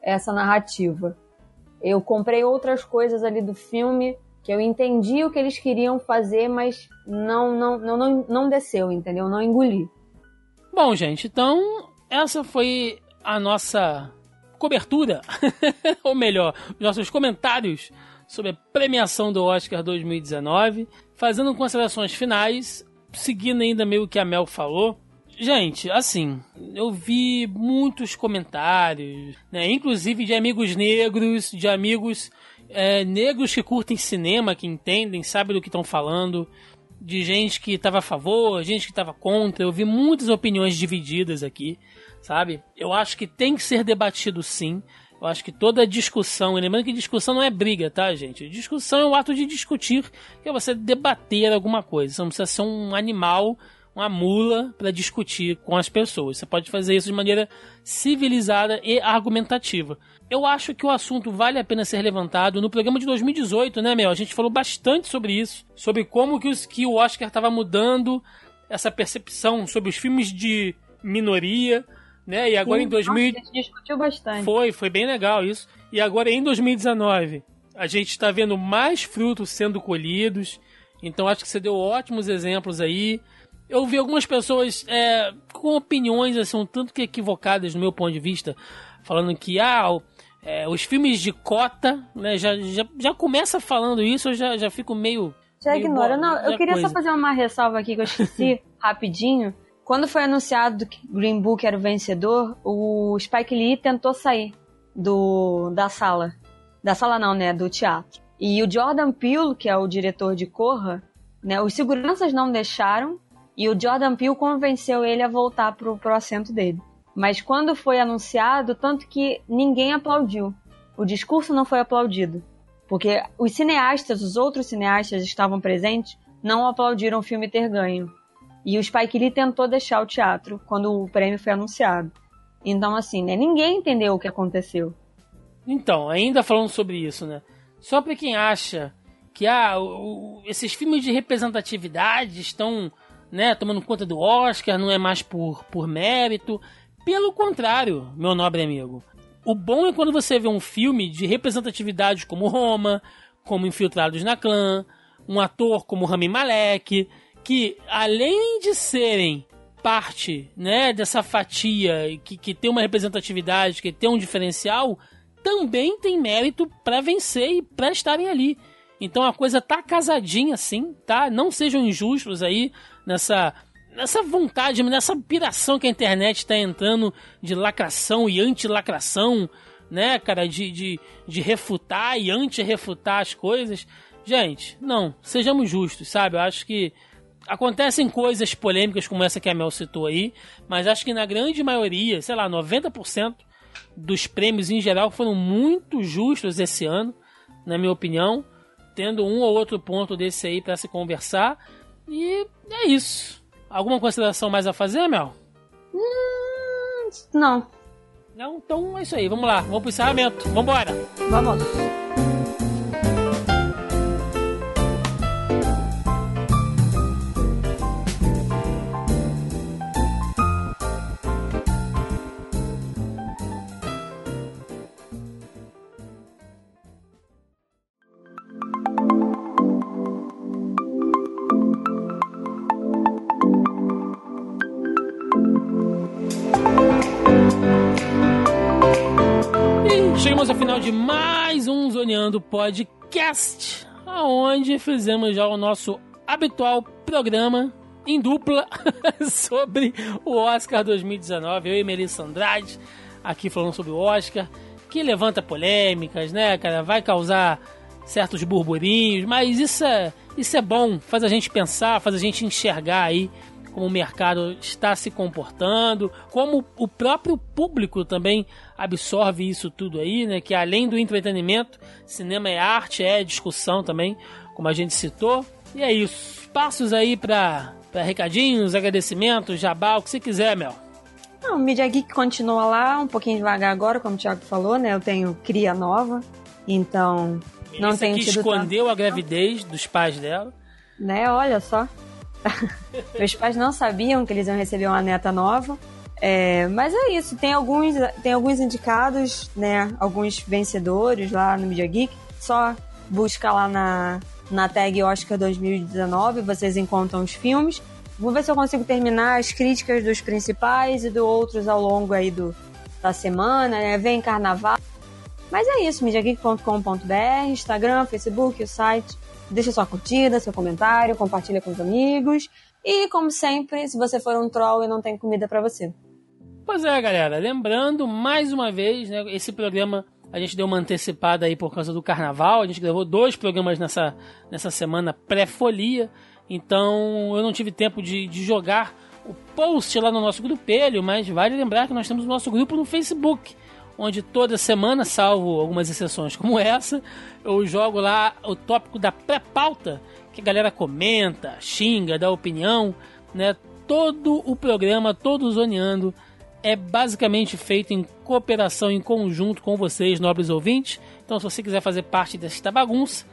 essa narrativa. Eu comprei outras coisas ali do filme que eu entendi o que eles queriam fazer, mas não não não não, não desceu, entendeu? Não engoli. Bom, gente, então essa foi a nossa cobertura, <laughs> ou melhor, os nossos comentários sobre a premiação do Oscar 2019, fazendo considerações finais, seguindo ainda meio que a Mel falou. Gente, assim, eu vi muitos comentários, né, inclusive de amigos negros, de amigos é, negros que curtem cinema, que entendem, sabem do que estão falando, de gente que estava a favor, gente que estava contra. Eu vi muitas opiniões divididas aqui, sabe? Eu acho que tem que ser debatido sim. Eu acho que toda discussão, lembrando que discussão não é briga, tá, gente? Discussão é o ato de discutir, que é você debater alguma coisa. Você não precisa ser um animal, uma mula para discutir com as pessoas. Você pode fazer isso de maneira civilizada e argumentativa eu acho que o assunto vale a pena ser levantado. No programa de 2018, né, Mel? A gente falou bastante sobre isso, sobre como que, os, que o Oscar estava mudando essa percepção sobre os filmes de minoria, né? E agora Sim, em 2000 nossa, a gente discutiu bastante. foi, foi bem legal isso. E agora em 2019, a gente está vendo mais frutos sendo colhidos. Então acho que você deu ótimos exemplos aí. Eu vi algumas pessoas é, com opiniões assim, um tanto que equivocadas no meu ponto de vista, falando que ah, é, os filmes de cota, né, já, já, já começa falando isso, eu já, já fico meio. Já meio ignora. bo- Não, eu queria coisa. só fazer uma ressalva aqui que eu esqueci, <laughs> rapidinho. Quando foi anunciado que Green Book era o vencedor, o Spike Lee tentou sair do, da sala. Da sala não, né? Do teatro. E o Jordan Peele, que é o diretor de Corra, né? Os seguranças não deixaram e o Jordan Peele convenceu ele a voltar pro, pro assento dele. Mas quando foi anunciado, tanto que ninguém aplaudiu. O discurso não foi aplaudido. Porque os cineastas, os outros cineastas estavam presentes, não aplaudiram o filme ter ganho. E o Spike Lee tentou deixar o teatro quando o prêmio foi anunciado. Então, assim, né, ninguém entendeu o que aconteceu. Então, ainda falando sobre isso, né? Só pra quem acha que ah, o- o- esses filmes de representatividade estão né, tomando conta do Oscar, não é mais por, por mérito. Pelo contrário, meu nobre amigo. O bom é quando você vê um filme de representatividade como Roma, como Infiltrados na Clã, um ator como Rami Malek, que além de serem parte né, dessa fatia que, que tem uma representatividade, que tem um diferencial, também tem mérito para vencer e para estarem ali. Então a coisa tá casadinha assim, tá? Não sejam injustos aí nessa nessa vontade, nessa piração que a internet tá entrando de lacração e anti-lacração, né, cara, de, de, de refutar e anti-refutar as coisas. Gente, não, sejamos justos, sabe? Eu acho que acontecem coisas polêmicas como essa que a Mel citou aí, mas acho que na grande maioria, sei lá, 90% dos prêmios em geral foram muito justos esse ano, na minha opinião, tendo um ou outro ponto desse aí para se conversar. E é isso. Alguma consideração mais a fazer, Mel? Não, Não? Então é isso aí. Vamos lá. Vamos pro encerramento. Vambora. vamos. Final de mais um Zoneando Podcast, onde fizemos já o nosso habitual programa em dupla <laughs> sobre o Oscar 2019. Eu e Melissa Andrade aqui falando sobre o Oscar, que levanta polêmicas, né, cara? Vai causar certos burburinhos, mas isso é, isso é bom, faz a gente pensar, faz a gente enxergar aí como o mercado está se comportando, como o próprio público também absorve isso tudo aí, né? Que além do entretenimento, cinema é arte, é discussão também, como a gente citou. E é isso. Passos aí para recadinhos, agradecimentos, jabá, o que você quiser, Mel. Não, o Media Geek continua lá, um pouquinho devagar agora, como o Thiago falou, né? Eu tenho cria nova, então não Melissa tenho que escondeu a gravidez dos pais dela. né? Olha só. <laughs> Meus pais não sabiam que eles iam receber uma neta nova. É, mas é isso, tem alguns, tem alguns indicados, né? Alguns vencedores lá no Media Geek. Só busca lá na, na tag Oscar 2019, vocês encontram os filmes. Vou ver se eu consigo terminar as críticas dos principais e do outros ao longo aí do, da semana, né? Vem carnaval. Mas é isso, mediageek.com.br, Instagram, Facebook, o site. Deixa sua curtida, seu comentário, compartilha com os amigos. E, como sempre, se você for um troll e não tem comida para você. Pois é, galera. Lembrando, mais uma vez, né, esse programa a gente deu uma antecipada aí por causa do carnaval. A gente gravou dois programas nessa, nessa semana pré-folia. Então eu não tive tempo de, de jogar o post lá no nosso grupelho, mas vale lembrar que nós temos o nosso grupo no Facebook, onde toda semana, salvo algumas exceções como essa, eu jogo lá o tópico da pré-pauta, que a galera comenta, xinga, dá opinião, né? Todo o programa, todo o Zoneando, é basicamente feito em cooperação, em conjunto com vocês, nobres ouvintes. Então, se você quiser fazer parte desta bagunça,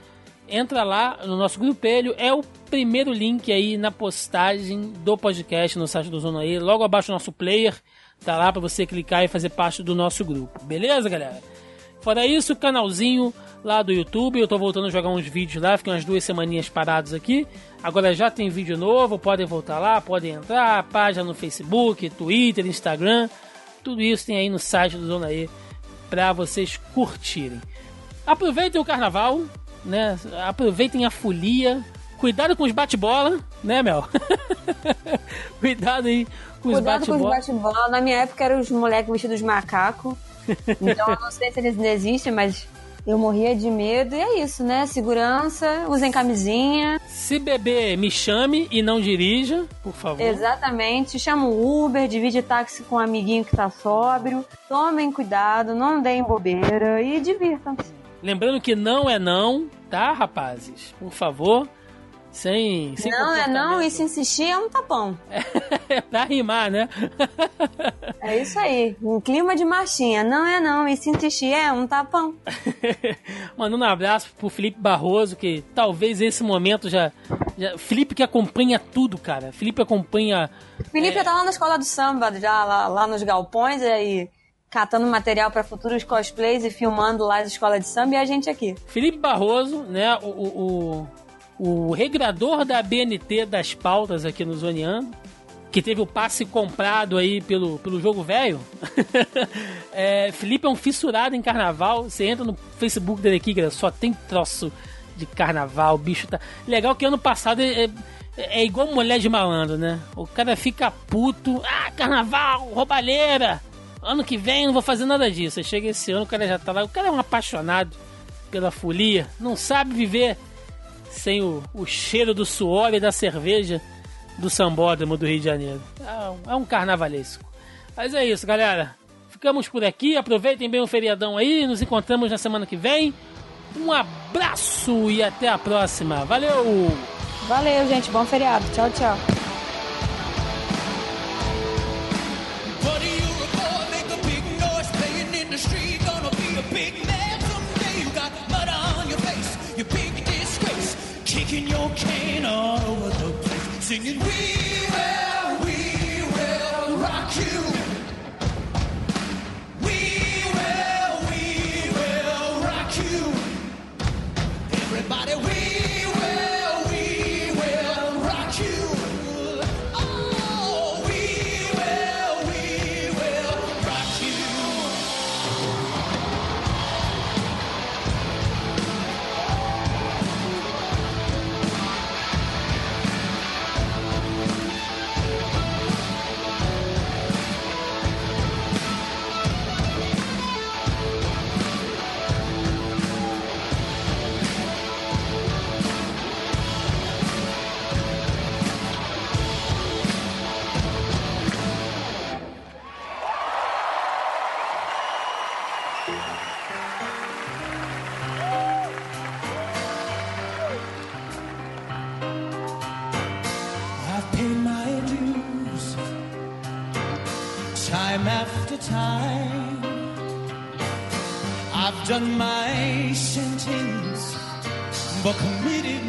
entra lá no nosso grupelho, é o primeiro link aí na postagem do podcast no site do Zona E, logo abaixo do nosso player, tá lá para você clicar e fazer parte do nosso grupo. Beleza, galera? Fora isso, canalzinho lá do YouTube, eu tô voltando a jogar uns vídeos lá, fiquei umas duas semaninhas parados aqui. Agora já tem vídeo novo, podem voltar lá, podem entrar, página no Facebook, Twitter, Instagram, tudo isso tem aí no site do Zona E para vocês curtirem. Aproveitem o carnaval, né? Aproveitem a folia. Cuidado com os bate-bola, né, Mel? <laughs> Cuidado aí com os Cuidado com os bate-bola. bate-bola. Na minha época eram os moleques vestidos de macaco. Então eu não sei se eles ainda existem, mas eu morria de medo. E é isso, né? Segurança, usem camisinha. Se beber, me chame e não dirija, por favor. Exatamente. Chama um Uber, divide táxi com um amiguinho que tá sóbrio. Tomem cuidado, não deem bobeira e divirtam-se. Lembrando que não é não, tá, rapazes? Por favor. Sem. sem Não é não, e se insistir é um tapão. É <laughs> pra rimar, né? <laughs> É isso aí. Um clima de marchinha. Não é não, e se insistir é um tapão. <laughs> Mandando um abraço pro Felipe Barroso, que talvez esse momento já. já Felipe que acompanha tudo, cara. Felipe acompanha. Felipe É. tá lá na escola do samba, já lá, lá nos galpões, aí catando material pra futuros cosplays e filmando lá as escolas de samba e a gente aqui. Felipe Barroso, né? O, o, o, regrador da BNT das pautas aqui no Zoneando. Que teve o passe comprado aí pelo, pelo jogo velho. <laughs> É, Felipe é um fissurado em carnaval. Você entra no Facebook dele aqui, galera, só tem troço de carnaval. Bicho tá. Legal que ano passado é, é- é igual mulher de malandro, né? O cara fica puto. Ah, carnaval, roubalheira. Ano que vem não vou fazer nada disso. Chega esse ano, o cara já tá lá. O cara é um apaixonado pela folia. Não sabe viver sem o, o cheiro do suor e da cerveja do sambódromo do Rio de Janeiro. É um, é um carnavalesco. Mas é isso, galera. Ficamos por aqui. Aproveitem bem o feriadão aí. Nos encontramos na semana que vem. Um abraço e até a próxima. Valeu! Valeu, gente. Bom feriado. Tchau, tchau. Kicking your cane all over the place. Singing, We time. I've done my sentence, but committed